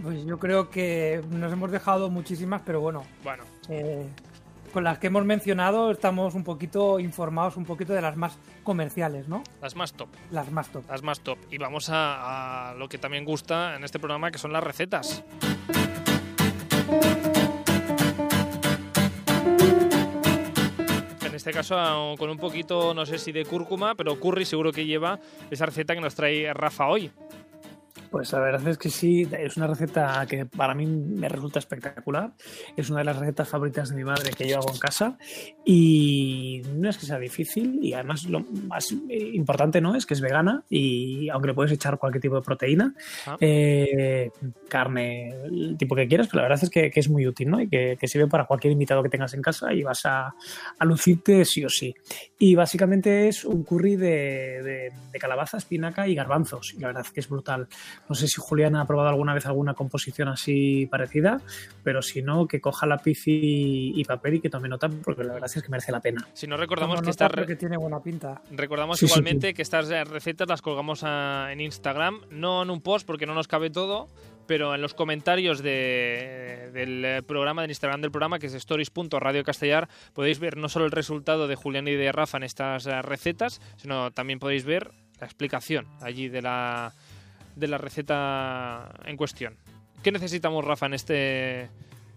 Pues yo creo que nos hemos dejado muchísimas, pero bueno, Bueno, eh, con las que hemos mencionado estamos un poquito informados, un poquito de las más comerciales, ¿no? las más top, Las más top. las más top. Y vamos a, a lo que también gusta en este programa, que son las recetas. En este caso, con un poquito, no sé si de cúrcuma, pero curry seguro que lleva esa receta que nos trae Rafa hoy. Pues la verdad es que sí, es una receta que para mí me resulta espectacular. Es una de las recetas favoritas de mi madre que yo hago en casa y no es que sea difícil y además lo más importante no es que es vegana y aunque le puedes echar cualquier tipo de proteína, Ah. eh, carne, el tipo que quieras, pero la verdad es que, que es muy útil ¿no? y que, que sirve para cualquier invitado que tengas en casa y vas a, a lucirte sí o sí. Y básicamente es un curry de, de, de calabaza, espinaca y garbanzos y la verdad es que es brutal. No sé si Julián ha probado alguna vez alguna composición así parecida, pero si no, que coja lápiz y, y papel y que tome nota, porque la verdad es que merece la pena. Si no recordamos que re- tiene buena pinta. Recordamos Sí, sí, igualmente que estas eh, recetas las colgamos ah, en Instagram, no en un post porque no nos cabe todo, pero en los comentarios de- del eh, programa, del Instagram del programa, que es stories.radiocastellar, podéis ver no solo el resultado de Julián y de Rafa en estas eh, recetas, sino también podéis ver la explicación allí de la, de la receta en cuestión. ¿Qué necesitamos, Rafa, en este...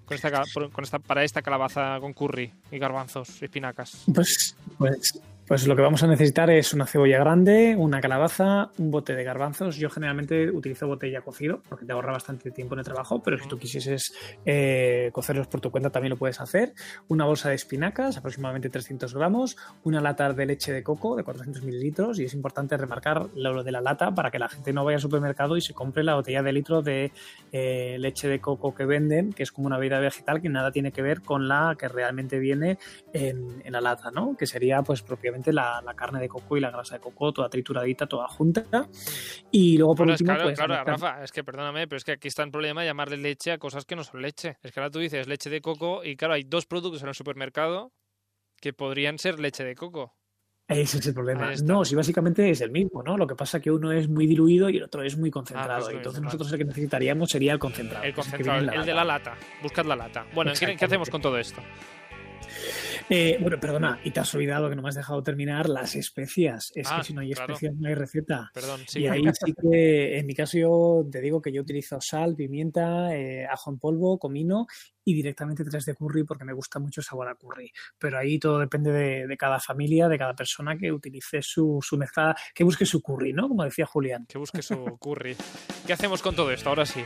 Con esta, con esta, para esta calabaza con curry y garbanzos y espinacas. Pues, pues, pues lo que vamos a necesitar es una cebolla grande, una calabaza, un bote de garbanzos. Yo generalmente utilizo bote ya cocido porque te ahorra bastante tiempo en el trabajo, pero si tú quisieses eh, cocerlos por tu cuenta también lo puedes hacer. Una bolsa de espinacas, aproximadamente 300 gramos, una lata de leche de coco de 400 mililitros y es importante remarcar lo de la lata para que la gente no vaya al supermercado y se compre la botella de litro de eh, leche de coco que venden, que es como una bebida vegetal que nada tiene que ver con la que realmente viene en, en la lata, ¿no? Que sería pues propiamente la, la carne de coco y la grasa de coco, toda trituradita, toda junta. Y luego por Bueno, es último, claro, pues, claro, Rafa, es que perdóname, pero es que aquí está el problema de llamarle leche a cosas que no son leche. Es que ahora tú dices leche de coco y claro, hay dos productos en el supermercado que podrían ser leche de coco. Ese es el problema. No, si básicamente es el mismo, ¿no? Lo que pasa que uno es muy diluido y el otro es muy concentrado. Ah, pues muy Entonces concentrado. nosotros el que necesitaríamos sería el concentrado. El es concentrado, el de la lata. Buscad la lata. Bueno, ¿qué, hacemos con todo esto? Eh, bueno, perdona, y te has olvidado que no me has dejado terminar las especias. Es Ah, que si no hay claro. especias no hay receta. Perdón, sí. Y ahí sí que, en mi caso, yo te digo que yo utilizo sal, pimienta, eh, ajo en polvo, comino y directamente tres de curry porque me gusta mucho el sabor a curry. Pero ahí todo depende de, de cada familia, de cada persona que utilice su, su mezcla, que busque su curry, ¿no? Como decía Julián. Que busque su curry. ¿Qué hacemos con todo esto? Ahora sí.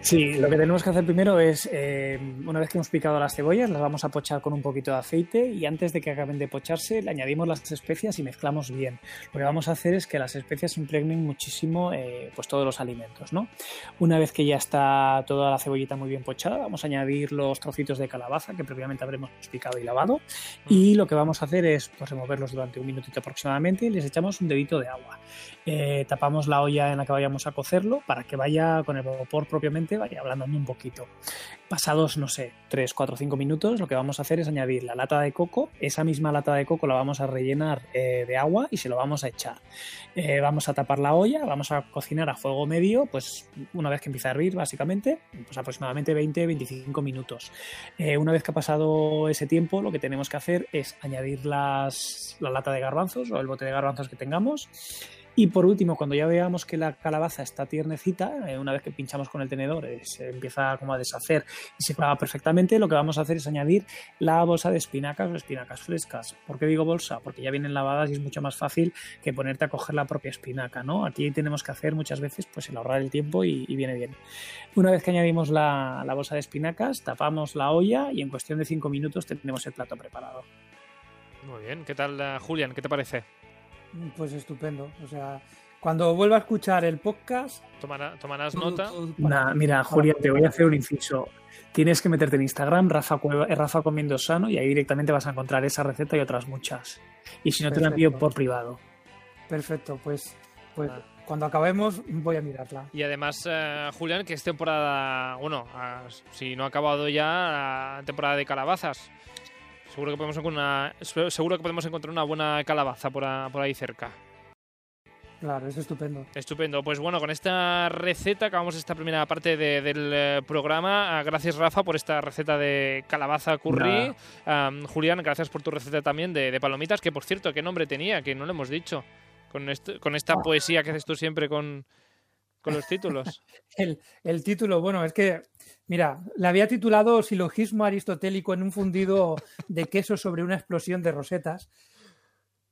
Sí, lo que tenemos que hacer primero es, eh, una vez que hemos picado las cebollas, las vamos a pochar con un poquito de aceite y antes de que acaben de pocharse, le añadimos las especias y mezclamos bien. Lo que vamos a hacer es que las especias impregnen muchísimo eh, pues todos los alimentos, ¿no? Una vez que ya está toda la cebollita muy bien pochada, vamos a añadir los trocitos de calabaza que previamente habremos picado y lavado y lo que vamos a hacer es pues, removerlos durante un minutito aproximadamente y les echamos un dedito de agua. Eh, tapamos la olla en la que vayamos a cocerlo para que vaya con el vapor propiamente, vaya ablandando un poquito. Pasados, no sé, 3, 4, 5 minutos, lo que vamos a hacer es añadir la lata de coco. Esa misma lata de coco la vamos a rellenar eh, de agua y se lo vamos a echar. Eh, vamos a tapar la olla, vamos a cocinar a fuego medio, pues una vez que empieza a hervir, básicamente, pues aproximadamente 20-25 minutos. Eh, una vez que ha pasado ese tiempo, lo que tenemos que hacer es añadir las, la lata de garbanzos o el bote de garbanzos que tengamos Y por último, cuando ya veamos que la calabaza está tiernecita, eh, una vez que pinchamos con el tenedor, eh, se empieza como a deshacer y se clava perfectamente, lo que vamos a hacer es añadir la bolsa de espinacas o espinacas frescas. ¿Por qué digo bolsa? Porque ya vienen lavadas y es mucho más fácil que ponerte a coger la propia espinaca, ¿no? Aquí tenemos que hacer muchas veces pues el ahorrar el tiempo y, viene bien. Una vez que añadimos la, bolsa de espinacas, tapamos la olla y en cuestión de 5 minutos tenemos el plato preparado. Muy bien, ¿qué tal, eh, Julián? ¿Qué te parece? Pues estupendo. O sea, cuando vuelva a escuchar el podcast. tomarás nota. mira, Julián, te voy a hacer un inciso. Tienes que meterte en Instagram, Rafa, eh, Rafa Comiendo Sano, y ahí directamente vas a encontrar esa receta y otras muchas. Y si no, te la envío por privado. Perfecto, pues, pues cuando acabemos voy a mirarla. Y además, eh, Julián, que es temporada, bueno, si no ha acabado ya, temporada de calabazas. Seguro que podemos encontrar una, seguro que podemos encontrar una buena calabaza por, ahí cerca. Claro, es estupendo. Estupendo. Pues bueno, con esta receta acabamos esta primera parte del eh, programa. Ah, gracias, Rafa, por esta receta de calabaza curry. Julián, gracias por tu receta también de, palomitas, que por cierto, ¿qué nombre tenía? Que no lo hemos dicho. Con, con esta ah. poesía que haces tú siempre con, los títulos. el, el, título, bueno, es que Mira, le había titulado Silogismo aristotélico en un fundido de queso sobre una explosión de rosetas.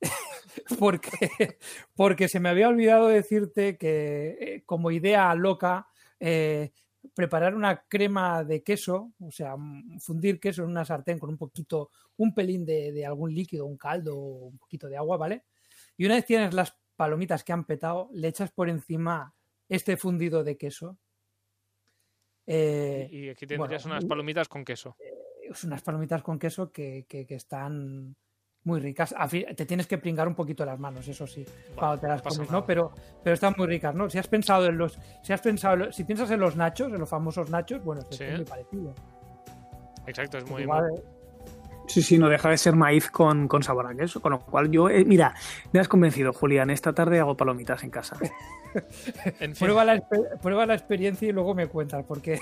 porque, porque se me había olvidado decirte que eh, como idea loca, eh, preparar una crema de queso, o sea, fundir queso en una sartén con un poquito, un pelín de, de algún líquido, un caldo un poquito de agua, ¿vale? Y una vez tienes las palomitas que han petado, le echas por encima este fundido de queso eh, y aquí tendrías unas palomitas con queso. Eh, unas palomitas con queso que, están muy ricas. Te tienes que pringar un poquito las manos, eso sí, cuando te las comes, ¿no? Pero, pero están muy ricas, ¿no? Si has pensado en los, si has pensado, si piensas en los nachos, en los famosos nachos, bueno, es muy parecido. Exacto, es muy, Sí, sí, no deja de ser maíz con, sabor a queso. Con lo cual yo, eh, mira, me has convencido, Julián. Esta tarde hago palomitas en casa. prueba, la, prueba la experiencia y luego me cuentas, porque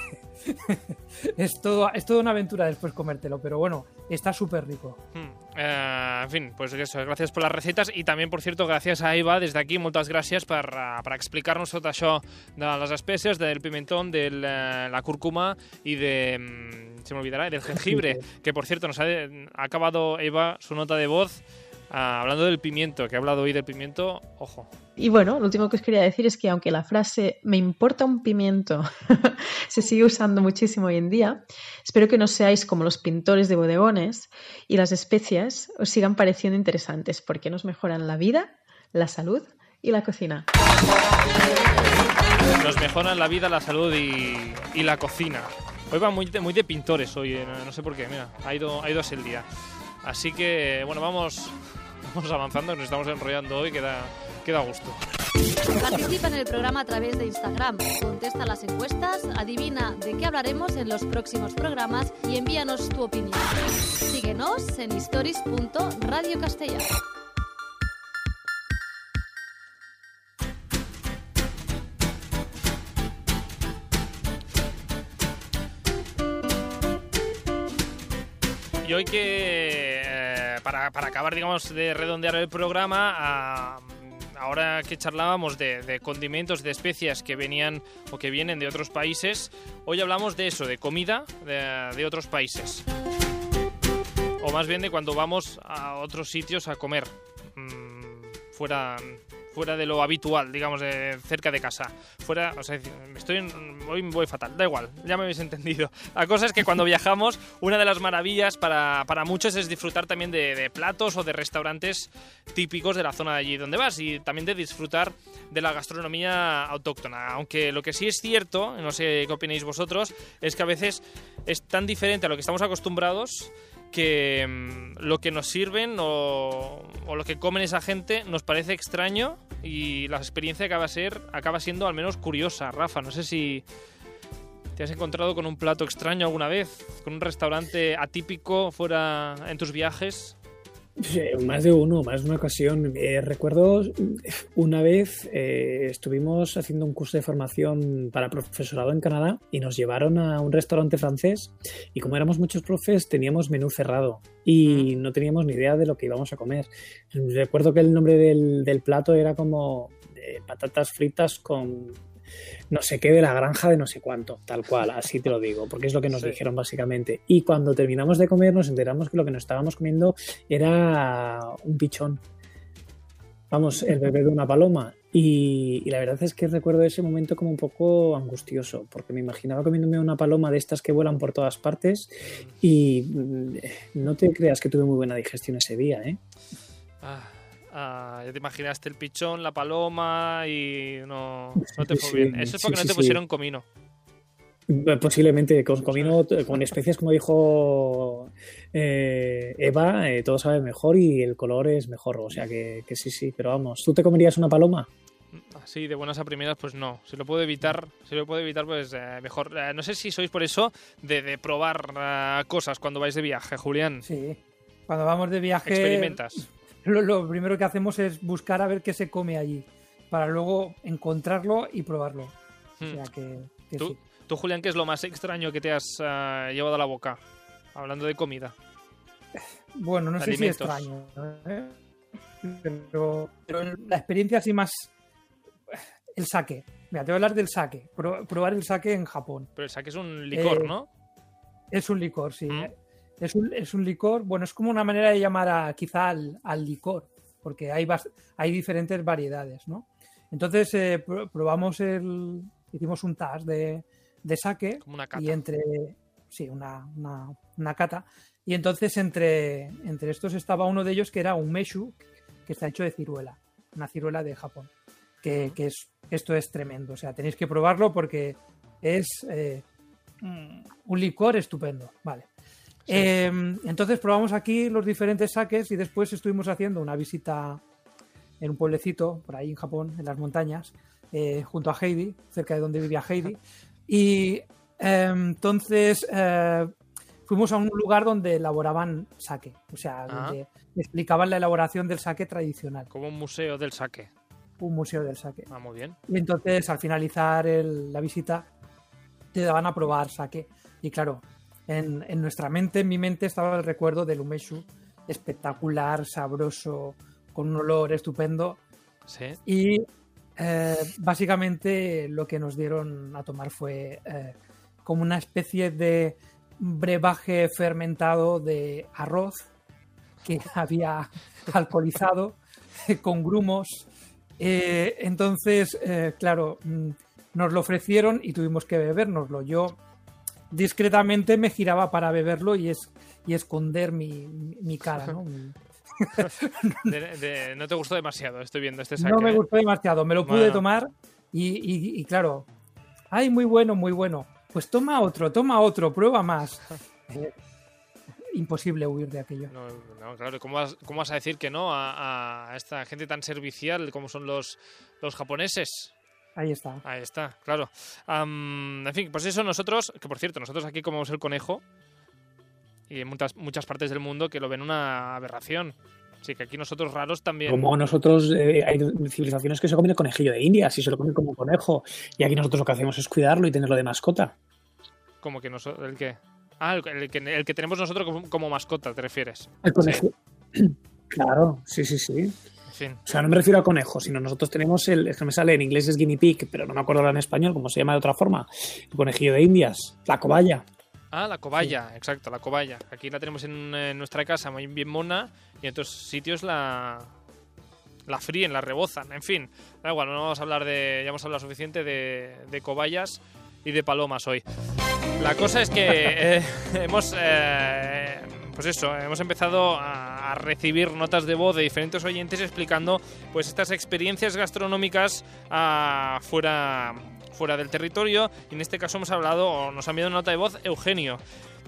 es, todo, es toda una aventura después comértelo. Pero bueno, está súper rico. Hmm. Eh, en fin, pues eso, gracias por las recetas y también, por cierto, gracias a Eva desde aquí, muchas gracias para, para explicar-nos tot això de las especies, del pimentón, de la cúrcuma y de... Se me olvidará, del jengibre, que por cierto nos ha, acabado Eva su nota de voz ah, hablando del pimiento, que ha hablado hoy del pimiento, ojo. Y bueno, lo último que os quería decir es que aunque la frase me importa un pimiento se sigue usando muchísimo hoy en día, espero que no seáis como los pintores de bodegones y las especias os sigan pareciendo interesantes porque nos mejoran la vida, la salud y la cocina. Nos mejoran la vida, la salud y la cocina. Hoy va muy de, muy de pintores, hoy, eh, no sé por qué, mira, ha ido, ha ido así el día. Así que, bueno, vamos, vamos avanzando, nos estamos enrollando hoy, queda, queda gusto. Participa en el programa a través de Instagram, contesta las encuestas, adivina de qué hablaremos en los próximos programas y envíanos tu opinión. Síguenos en stories.radiocastellano. Y hoy que, eh, para, acabar, digamos, de redondear el programa, ah, ahora que charlábamos de, condimentos, de especias que venían o que vienen de otros países, hoy hablamos de eso, de comida de, otros países. O más bien de cuando vamos a otros sitios a comer. Mm, fuera fuera de lo habitual, digamos, de cerca de casa. Fuera, o sea, estoy hoy voy fatal, da igual, ya me habéis entendido. La cosa es que cuando viajamos, una de las maravillas para, para muchos es disfrutar también de, platos o de restaurantes típicos de la zona de allí donde vas y también de disfrutar de la gastronomía autóctona. Aunque lo que sí es cierto, no sé qué opináis vosotros, es que a veces es tan diferente a lo que estamos acostumbrados que mm, lo que nos sirven o, lo que comen esa gente nos parece extraño y la experiencia acaba, ser, acaba siendo al menos curiosa. Rafa, no sé si te has encontrado con un plato extraño alguna vez, con un restaurante atípico fuera en tus viajes. Más de uno, más de una ocasión. Eh, recuerdo una vez eh, estuvimos haciendo un curso de formación para profesorado en Canadá y nos llevaron a un restaurante francés y como éramos muchos profes teníamos menú cerrado y no teníamos ni idea de lo que íbamos a comer. Recuerdo que el nombre del, del plato era como eh, patatas fritas con no sé qué de la granja de no sé cuánto, tal cual, así te lo digo, porque es lo que nos Sí. dijeron básicamente. Y cuando terminamos de comer nos enteramos que lo que nos estábamos comiendo era un pichón. Vamos, el bebé de una paloma. Y, y la verdad es que recuerdo ese momento como un poco angustioso, porque me imaginaba comiéndome una paloma de estas que vuelan por todas partes y mm, no te creas que tuve muy buena digestión ese día, ¿eh? Ah, ah, ya te imaginaste el pichón, la paloma y no, no te fue sí, bien. Eso es porque sí, no te sí. pusieron comino. Posiblemente con comino, con especies como dijo eh, Eva, eh, todo sabe mejor y el color es mejor. O sea que, que sí, sí, pero vamos, ¿tú te comerías una paloma? Así de buenas a primeras, pues no. Si lo puedo evitar, si lo puedo evitar, pues eh, mejor. Eh, no sé si sois por eso de, de probar cosas cuando vais de viaje, Julián. Sí. Cuando vamos de viaje, Experimentas. Lo, lo primero que hacemos es buscar a ver qué se come allí, para luego encontrarlo y probarlo. O Hmm. sea que, que ¿Tú, sí. tú, Julián, qué es lo más extraño que te has eh, llevado a la boca? Hablando de comida. Bueno, no sé si alimentos. extraño, ¿eh? pero, pero la experiencia así más... El sake. Mira, te voy a hablar del sake. Pro- probar el sake en Japón. Pero el sake es un licor, Eh, ¿no? Es un licor, sí. Mm. Es, un, es un licor, bueno, es como una manera de llamar a, quizá al, al licor, porque hay, hay diferentes variedades, ¿no? Entonces eh, pro- probamos el... Hicimos un tas de, de sake Como una cata. y entre... Sí, una, una, una cata. Y entonces entre, entre estos estaba uno de ellos que era un meshu, que está hecho de ciruela, una ciruela de Japón. Que, que es, esto es tremendo. O sea, tenéis que probarlo porque es eh, mm, un licor estupendo. Vale. Eh, entonces probamos aquí los diferentes saques y después estuvimos haciendo una visita en un pueblecito por ahí en Japón, en las montañas, eh, junto a Heidi, cerca de donde vivía Heidi. Y eh, entonces eh, fuimos a un lugar donde elaboraban sake, o sea, Ah. donde explicaban la elaboración del sake tradicional, Como un museo del sake. un museo del sake. Ah, muy bien. Y entonces al finalizar el- la visita te daban a probar sake. Y claro, en, en nuestra mente, en mi mente estaba el recuerdo del umeshu, espectacular, sabroso, con un olor estupendo. Sí. Y eh, básicamente lo que nos dieron a tomar fue eh, como una especie de brebaje fermentado de arroz que había alcoholizado con grumos. Eh, entonces, claro, mm, nos lo ofrecieron y tuvimos que bebérnoslo. Yo discretamente me giraba para beberlo y, es, y esconder mi, mi- cara. ¿no? Mi- De- de- no te gustó demasiado, estoy viendo este sake. no me gustó demasiado, me lo pude Bueno. tomar y, y- y claro, ay, muy bueno, muy bueno. Pues toma otro, toma otro, prueba más. Eh, imposible huir de aquello. No, no, claro, ¿cómo vas, cómo vas a decir que no a, a esta gente tan servicial como son los, los japoneses? Ahí está. Ahí está, claro. En fin, pues eso nosotros, que por cierto, nosotros aquí comemos el conejo y en muchas, muchas partes del mundo que lo ven una aberración. Así que aquí nosotros raros también. Como nosotros, eh, hay civilizaciones que se comen el conejillo de India, si se lo comen como conejo. Y aquí nosotros lo que hacemos es cuidarlo y tenerlo de mascota. Como que nosotros. ¿El qué? Ah, el, el que, el que tenemos nosotros como, como mascota, ¿te refieres? El conejo. Claro, sí, sí, sí. O sea, no me refiero a conejo, sino nosotros tenemos el, es que me sale en inglés es guinea pig, pero no me acuerdo ahora en español, cómo se llama de otra forma. El conejillo de Indias, la cobaya. Ah, la cobaya, exacto, la cobaya. Aquí la tenemos en, en nuestra casa, muy bien mona, y en otros sitios la la fríen, la rebozan, en fin. Da igual, no vamos a hablar de. Ya hemos hablado suficiente de, de cobayas y de palomas hoy. La cosa es que eh, hemos. eh, pues eso, hemos empezado a, recibir notas de voz de diferentes oyentes explicando pues estas experiencias gastronómicas ah, fuera, fuera del territorio. Y en este caso hemos hablado, o nos ha enviado una nota de voz Eugenio.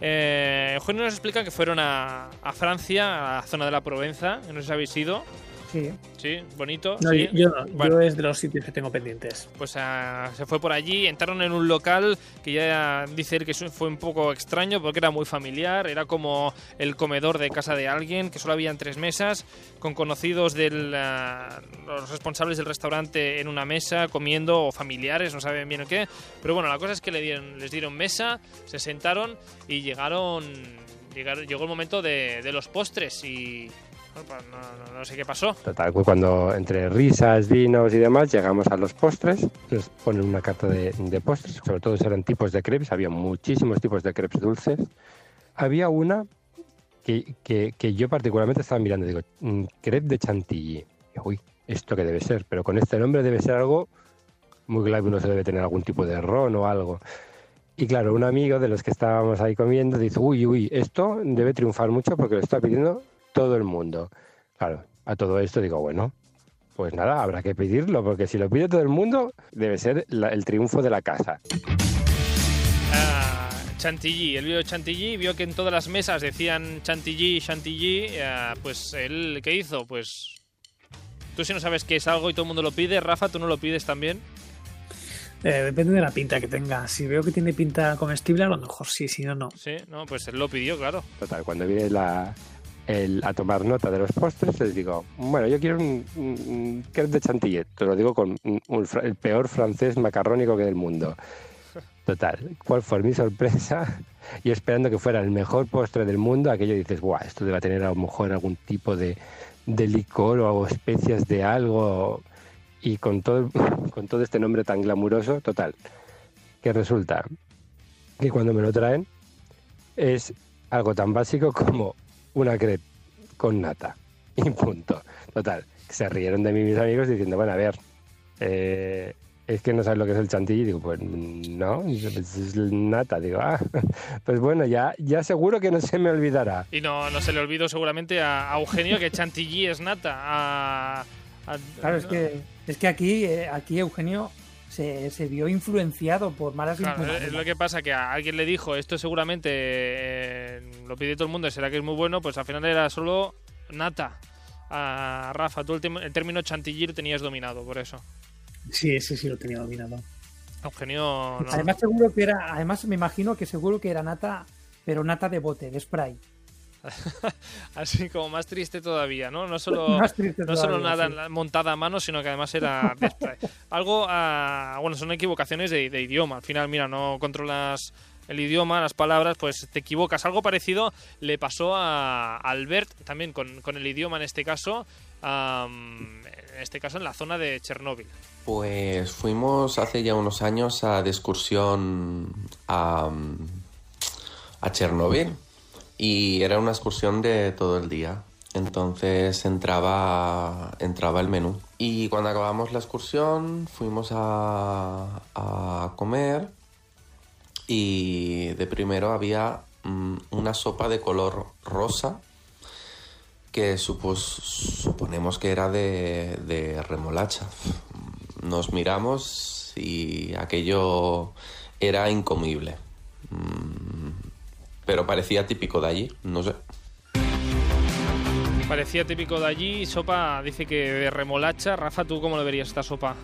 Eh, Eugenio nos explica que fueron a, a Francia, a la zona de la Provenza, no sé si habéis ido. Sí. Sí, bonito. No, sí. yo, yo no, Bueno. yo es de los sitios que tengo pendientes. Pues ah, se fue por allí, entraron en un local que ya dice él que fue un poco extraño porque era muy familiar, era como el comedor de casa de alguien, que solo habían tres mesas, con conocidos de los responsables del restaurante en una mesa, comiendo, o familiares, no saben bien o qué. Pero bueno, la cosa es que le dieron, les dieron mesa, se sentaron y llegaron, llegaron llegó el momento de, de los postres y... Pues no, no- no sé qué pasó. Total, cuando entre risas, vinos y demás llegamos a los postres, nos ponen una carta de, de postres, sobre todo eran tipos de crepes, había muchísimos tipos de crepes dulces. Había una que, que- que yo particularmente estaba mirando, digo, mm, crepe de chantilly. Uy, ¿esto qué debe ser? Pero con este nombre debe ser algo muy glamuroso, debe tener algún tipo de ron o algo. Y claro, un amigo de los que estábamos ahí comiendo dice, uy, uy, esto debe triunfar mucho porque lo está pidiendo todo el mundo. Claro, a todo esto digo, bueno, pues nada, habrá que pedirlo, porque si lo pide todo el mundo, debe ser la- el triunfo de la casa. Ah, chantilly, él vio chantilly, vio que en todas las mesas decían chantilly, chantilly, ah, pues él, ¿qué hizo? Pues tú si no sabes qué es algo y todo el mundo lo pide, Rafa, tú no lo pides también. Eh, depende de la pinta que tenga. Si veo que tiene pinta comestible, a lo mejor sí, si no, no. Sí, no, pues él lo pidió, claro. Total, cuando viene la, a tomar nota de los postres, les digo, bueno, yo quiero un, un, un de chantilly. Te lo digo con el peor francés macarrónico que del mundo. Total, ¿cuál fue mi sorpresa? Y esperando que fuera el mejor postre del mundo, aquello dices, guau, esto debe tener a lo mejor algún tipo de, de licor o especias de algo. Y con todo, con todo este nombre tan glamuroso, total, que resulta que cuando me lo traen es algo tan básico como una crepe con nata. Y punto. Total, se rieron de mí mis amigos diciendo, bueno, a ver, eh, es que no sabes lo que es el chantilly. Digo, pues no, pues es nata. Digo, ah, pues bueno, ya, ya seguro que no se me olvidará. Y no, no se le olvidó seguramente a, a Eugenio que chantilly es nata. A, a- Claro, es que, es que aquí, eh, aquí Eugenio se, se vio influenciado por malas Claro, influencias. es lo que pasa que a alguien le dijo esto seguramente eh, lo pide todo el mundo y será que es muy bueno, pues al final era solo nata. A Rafa, tú el, término chantilly lo tenías dominado, por eso. Sí, ese sí lo tenía dominado. Eugenio no. Además, seguro que era, además me imagino que seguro que era nata, pero nata de bote, de spray. Así como más triste todavía, ¿no? No solo, Más triste no solo todavía, nada sí. montada a mano, sino que además era. Algo, ah, bueno, son equivocaciones de, de idioma. Al final, mira, no controlas el idioma, las palabras, pues te equivocas. Algo parecido le pasó a Albert también con, con el idioma en este caso, en este caso en la zona de Chernóbil. Pues fuimos hace ya unos años a de excursión a, a Chernóbil y era una excursión de todo el día. Entonces entraba, entraba el menú. Y cuando acabamos la excursión fuimos a, a comer y de primero había mm, una sopa de color rosa que supos- suponemos que era de, de remolacha. Nos miramos y aquello era incomible. Pero parecía típico de allí, no sé. Parecía típico de allí, sopa dice que de remolacha. Rafa, ¿tú cómo lo verías esta sopa?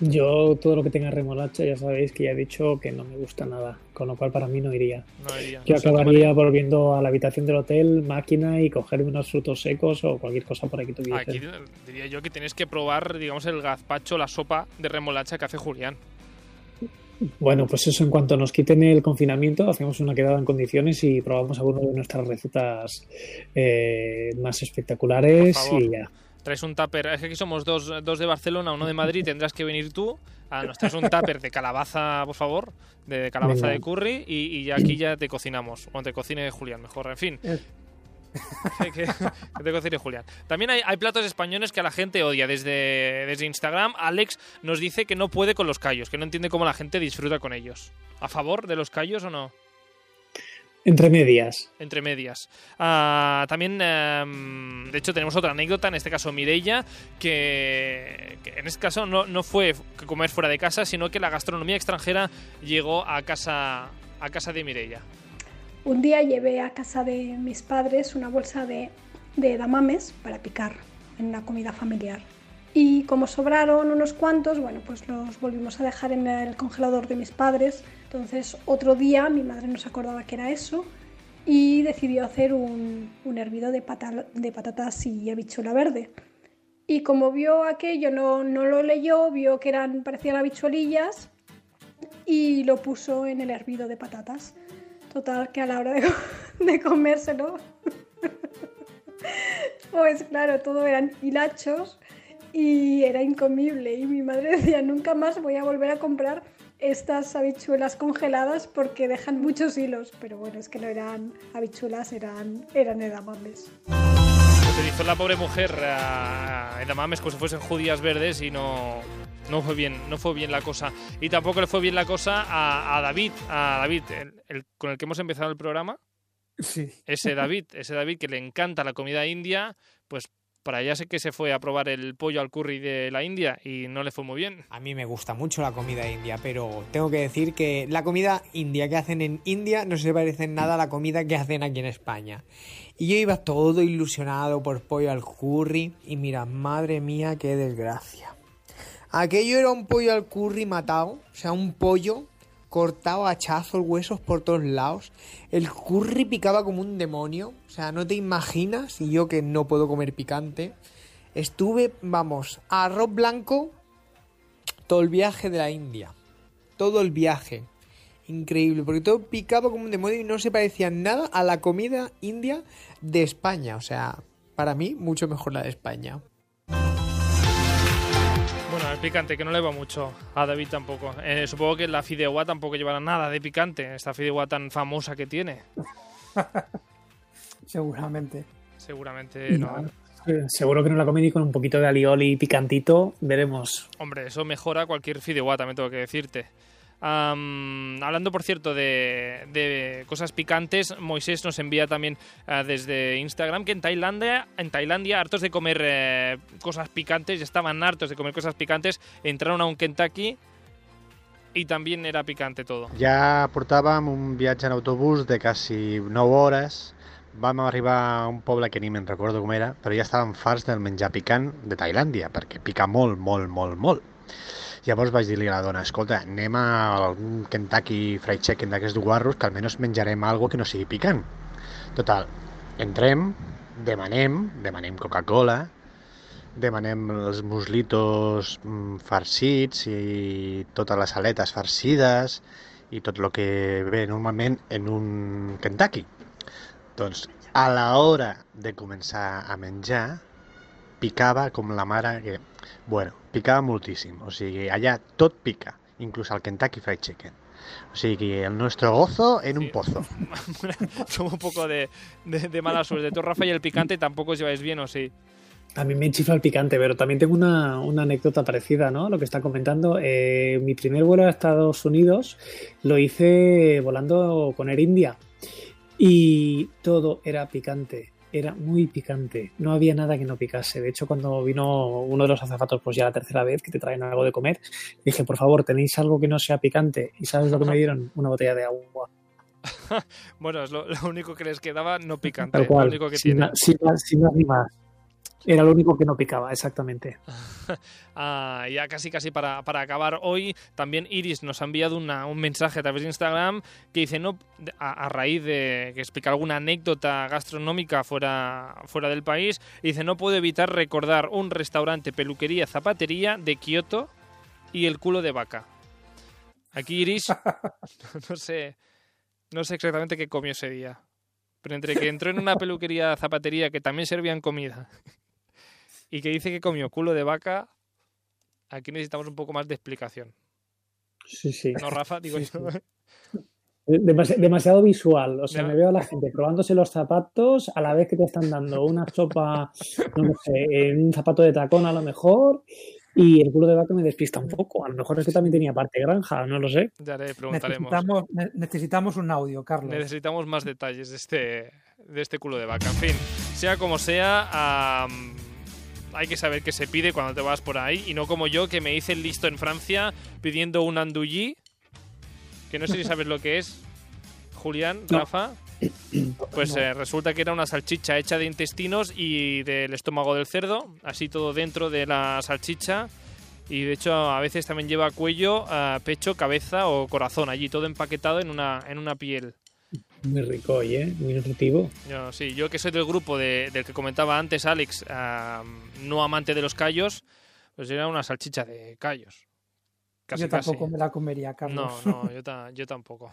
Yo todo lo que tenga remolacha ya sabéis que ya he dicho que no me gusta nada, con lo cual para mí no iría. No iría. Yo acabaría volviendo a la habitación del hotel, máquina y cogerme unos frutos secos o cualquier cosa por aquí que tuviese. Aquí diría yo que tienes que probar, digamos, el gazpacho, la sopa de remolacha que hace Julián. Bueno, pues eso en cuanto nos quiten el confinamiento, hacemos una quedada en condiciones y probamos alguna de nuestras recetas eh, más espectaculares y ya. Traes un tupper, es que aquí somos dos, dos de Barcelona, uno de Madrid, tendrás que venir tú. Ah, nos traes un tupper de calabaza, por favor, de calabaza Venga. de curry y, y ya aquí ya te cocinamos. O te cocine Julián, mejor, en fin. Que, que- que te cocine Julián. También hay, hay platos españoles que a la gente odia. Desde, desde Instagram, Alex nos dice que no puede con los callos, que no entiende cómo la gente disfruta con ellos. ¿A favor de los callos o no? Entre medias. entre medias. Ah, también, em, de hecho, tenemos otra anécdota, en este caso Mireia, que, que en este caso no, no fue comer fuera de casa, sino que la gastronomía extranjera llegó a casa, a casa de Mireia. Un día llevé a casa de mis padres una bolsa de, de edamames para picar en una comida familiar. Y como sobraron unos cuantos, bueno, pues los volvimos a dejar en el congelador de mis padres. Entonces otro día mi madre no se acordaba que era eso y decidió hacer un, un hervido de, pata- de patatas y habichuela verde. Y como vio aquello, no, no lo leyó, vio que eran, parecían habichuelillas y lo puso en el hervido de patatas. Total, que a la hora de, co- de comérselo Pues claro, todo eran hilachos y era incomible. Y mi madre decía, nunca más voy a volver a comprar estas habichuelas congeladas porque dejan muchos hilos. Pero bueno, es que no eran habichuelas, eran, eran edamames. Utilizó la pobre mujer a edamames como si fuesen judías verdes y no, no fue bien, no fue bien la cosa. Y tampoco le fue bien la cosa a, a David, a David, el, el- con el que hemos empezado el programa. Sí. Ese David, ese David que le encanta la comida india, pues para allá sé que se fue a probar el pollo al curry de la India y no le fue muy bien. A mí me gusta mucho la comida india, pero tengo que decir que la comida india que hacen en India no se parece en nada a la comida que hacen aquí en España. Y yo iba todo ilusionado por pollo al curry y mira, madre mía, qué desgracia. Aquello era un pollo al curry matado, o sea, un pollo cortado a hachazos, huesos por todos lados. El curry picaba como un demonio, o sea, no te imaginas, y yo que no puedo comer picante, estuve, vamos, arroz blanco todo el viaje de la India. Todo el viaje. Increíble, porque todo picaba como un demonio y no se parecía nada a la comida india de España. O sea, para mí, mucho mejor la de España. Bueno, el picante, que no le va mucho. A David tampoco. Eh, supongo que la fideuá tampoco llevará nada de picante. Esta fideuá tan famosa que tiene. Seguramente. Seguramente no. Eh, Seguro que no la comí ni con un poquito de alioli picantito. Veremos. Hombre, eso mejora cualquier fideuá, también tengo que decirte. Am, hablando, por cierto, de, cosas picantes, Moisés nos envía también eh, desde Instagram que en Tailandia, en Tailandia, hartos de comer eh, cosas picantes, estaban hartos de comer cosas picantes, entraron a un Kentucky y también era picante todo. Ja portàvem un viatge en autobús de quasi 9 hores. Vam arribar a un poble que ni me'n recordo com era, però ja estàvem farts del menjar de Tailàndia, perquè pica molt, molt, molt, molt. Llavors vaig dir-li a la dona, escolta, anem a algun Kentucky Fried Chicken d'aquests guarros que almenys menjarem algo que no sigui picant. Total, entrem, demanem, demanem Coca-Cola, demanem els muslitos mm, farcits i totes les aletes farcides i tot el que ve normalment en un Kentucky. Doncs a l'hora de començar a menjar picava com la mare que... Bueno, picava moltíssim. O sigui, allà tot pica, inclús el Kentucky Fried Chicken. O sigui, el nostre gozo en un pozo. Somos un poco de, de- de mala suerte. Tú, Rafa, y el picante tampoco os lleváis bien, ¿o sí? A mí me chifla el picante, pero también tengo una, una anécdota parecida, ¿no? Lo que está comentando. Eh, mi primer vuelo a Estados Unidos lo hice volando con Air India y todo era picante. Era muy picante. No había nada que no picase. De hecho, cuando vino uno de los azafatos, pues ya la tercera vez que te traen algo de comer, dije, por favor, ¿tenéis algo que no sea picante? ¿Y sabes lo que me dieron? Una botella de agua. Bueno, es lo, lo único que les quedaba no picante. Tal cual. Lo único que sin, tiene. sin más ni más. Era lo único que no picaba, exactamente. Ah, ya casi casi para, para acabar hoy, también Iris nos ha enviado una- un mensaje a través de Instagram que dice, no, a, a raíz de que explica alguna anécdota gastronómica fuera, fuera del país, dice, no puedo evitar recordar un restaurante, peluquería, zapatería de Kioto y el culo de vaca. Aquí Iris, no sé, no sé exactamente qué comió ese día. Pero entre que entró en una peluquería, zapatería que también servían comida y que dice que comió culo de vaca, aquí necesitamos un poco más de explicación. Sí, sí. ¿No, Rafa? Digo yo. Demasi- demasiado visual. O sea, Ya. me veo a la gente probándose los zapatos a la vez que te están dando una sopa, no sé, en un zapato de tacón a lo mejor, y el culo de vaca me despista un poco. A lo mejor es que también tenía parte granja, no lo sé. Ya le preguntaremos. Necesitamos, ne- necesitamos un audio, Carlos. Necesitamos más detalles de este, de este culo de vaca. En fin, sea como sea, hay que saber qué se pide cuando te vas por ahí y no como yo que me hice el listo en Francia pidiendo un andouillí, que no sé si sabes lo que es. Julián, No. Rafa. Pues No. eh, resulta que era una salchicha hecha de intestinos y del estómago del cerdo, así todo dentro de la salchicha. Y de hecho a veces también lleva cuello, ah, pecho, cabeza o corazón, allí todo empaquetado en una, en una piel. Muy rico, oye, ¿eh? muy nutritivo. Yo, sí, yo que soy del grupo de- del que comentaba antes Alex, no amante de los callos, pues era una salchicha de callos. Casi, Yo tampoco casi. me la comería, Carlos. No, no, yo, ta- yo tampoco.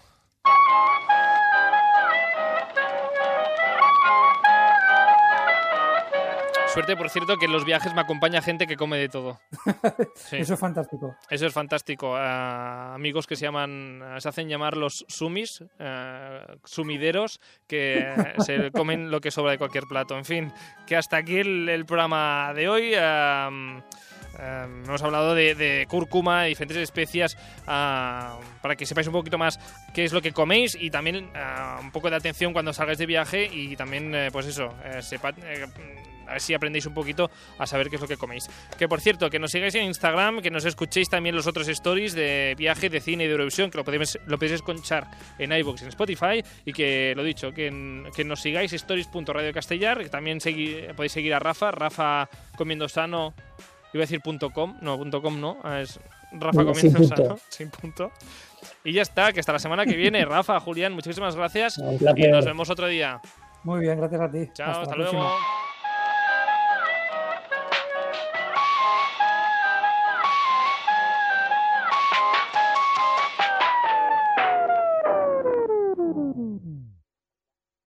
Suerte, por cierto, que en los viajes me acompaña gente que come de todo. Sí. Eso es fantástico. Eso es fantástico. Amigos que se llaman, se hacen llamar los sumis, eh, sumideros, que se comen lo que sobra de cualquier plato. En fin, que hasta aquí el, el programa de hoy. am, am, hemos hablado de, de cúrcuma, de diferentes especias, para que sepáis un poquito más qué es lo que coméis y también un poco de atención cuando salgáis de viaje y también, eh, pues eso, eh, sepa- eh, a ver si aprendéis un poquito a saber qué es lo que coméis. Que por cierto, que nos sigáis en Instagram, que nos escuchéis también los otros stories de viaje, de cine y de Eurovisión, que lo podéis, lo podéis escuchar en iVoox y en Spotify. Y que, lo dicho, que, en- que nos sigáis stories.radio castellar, que también segui- podéis seguir a Rafa, Rafa comiendo sano, iba a decir punto .com, no, punto .com no, es Rafa No, comiendo sin sano, punto. sin punto. Y ya está, que hasta la semana que viene, Rafa, Julián, muchísimas gracias Un y nos vemos otro día. Muy bien, gracias a ti. Chao, hasta, la luego. próxima.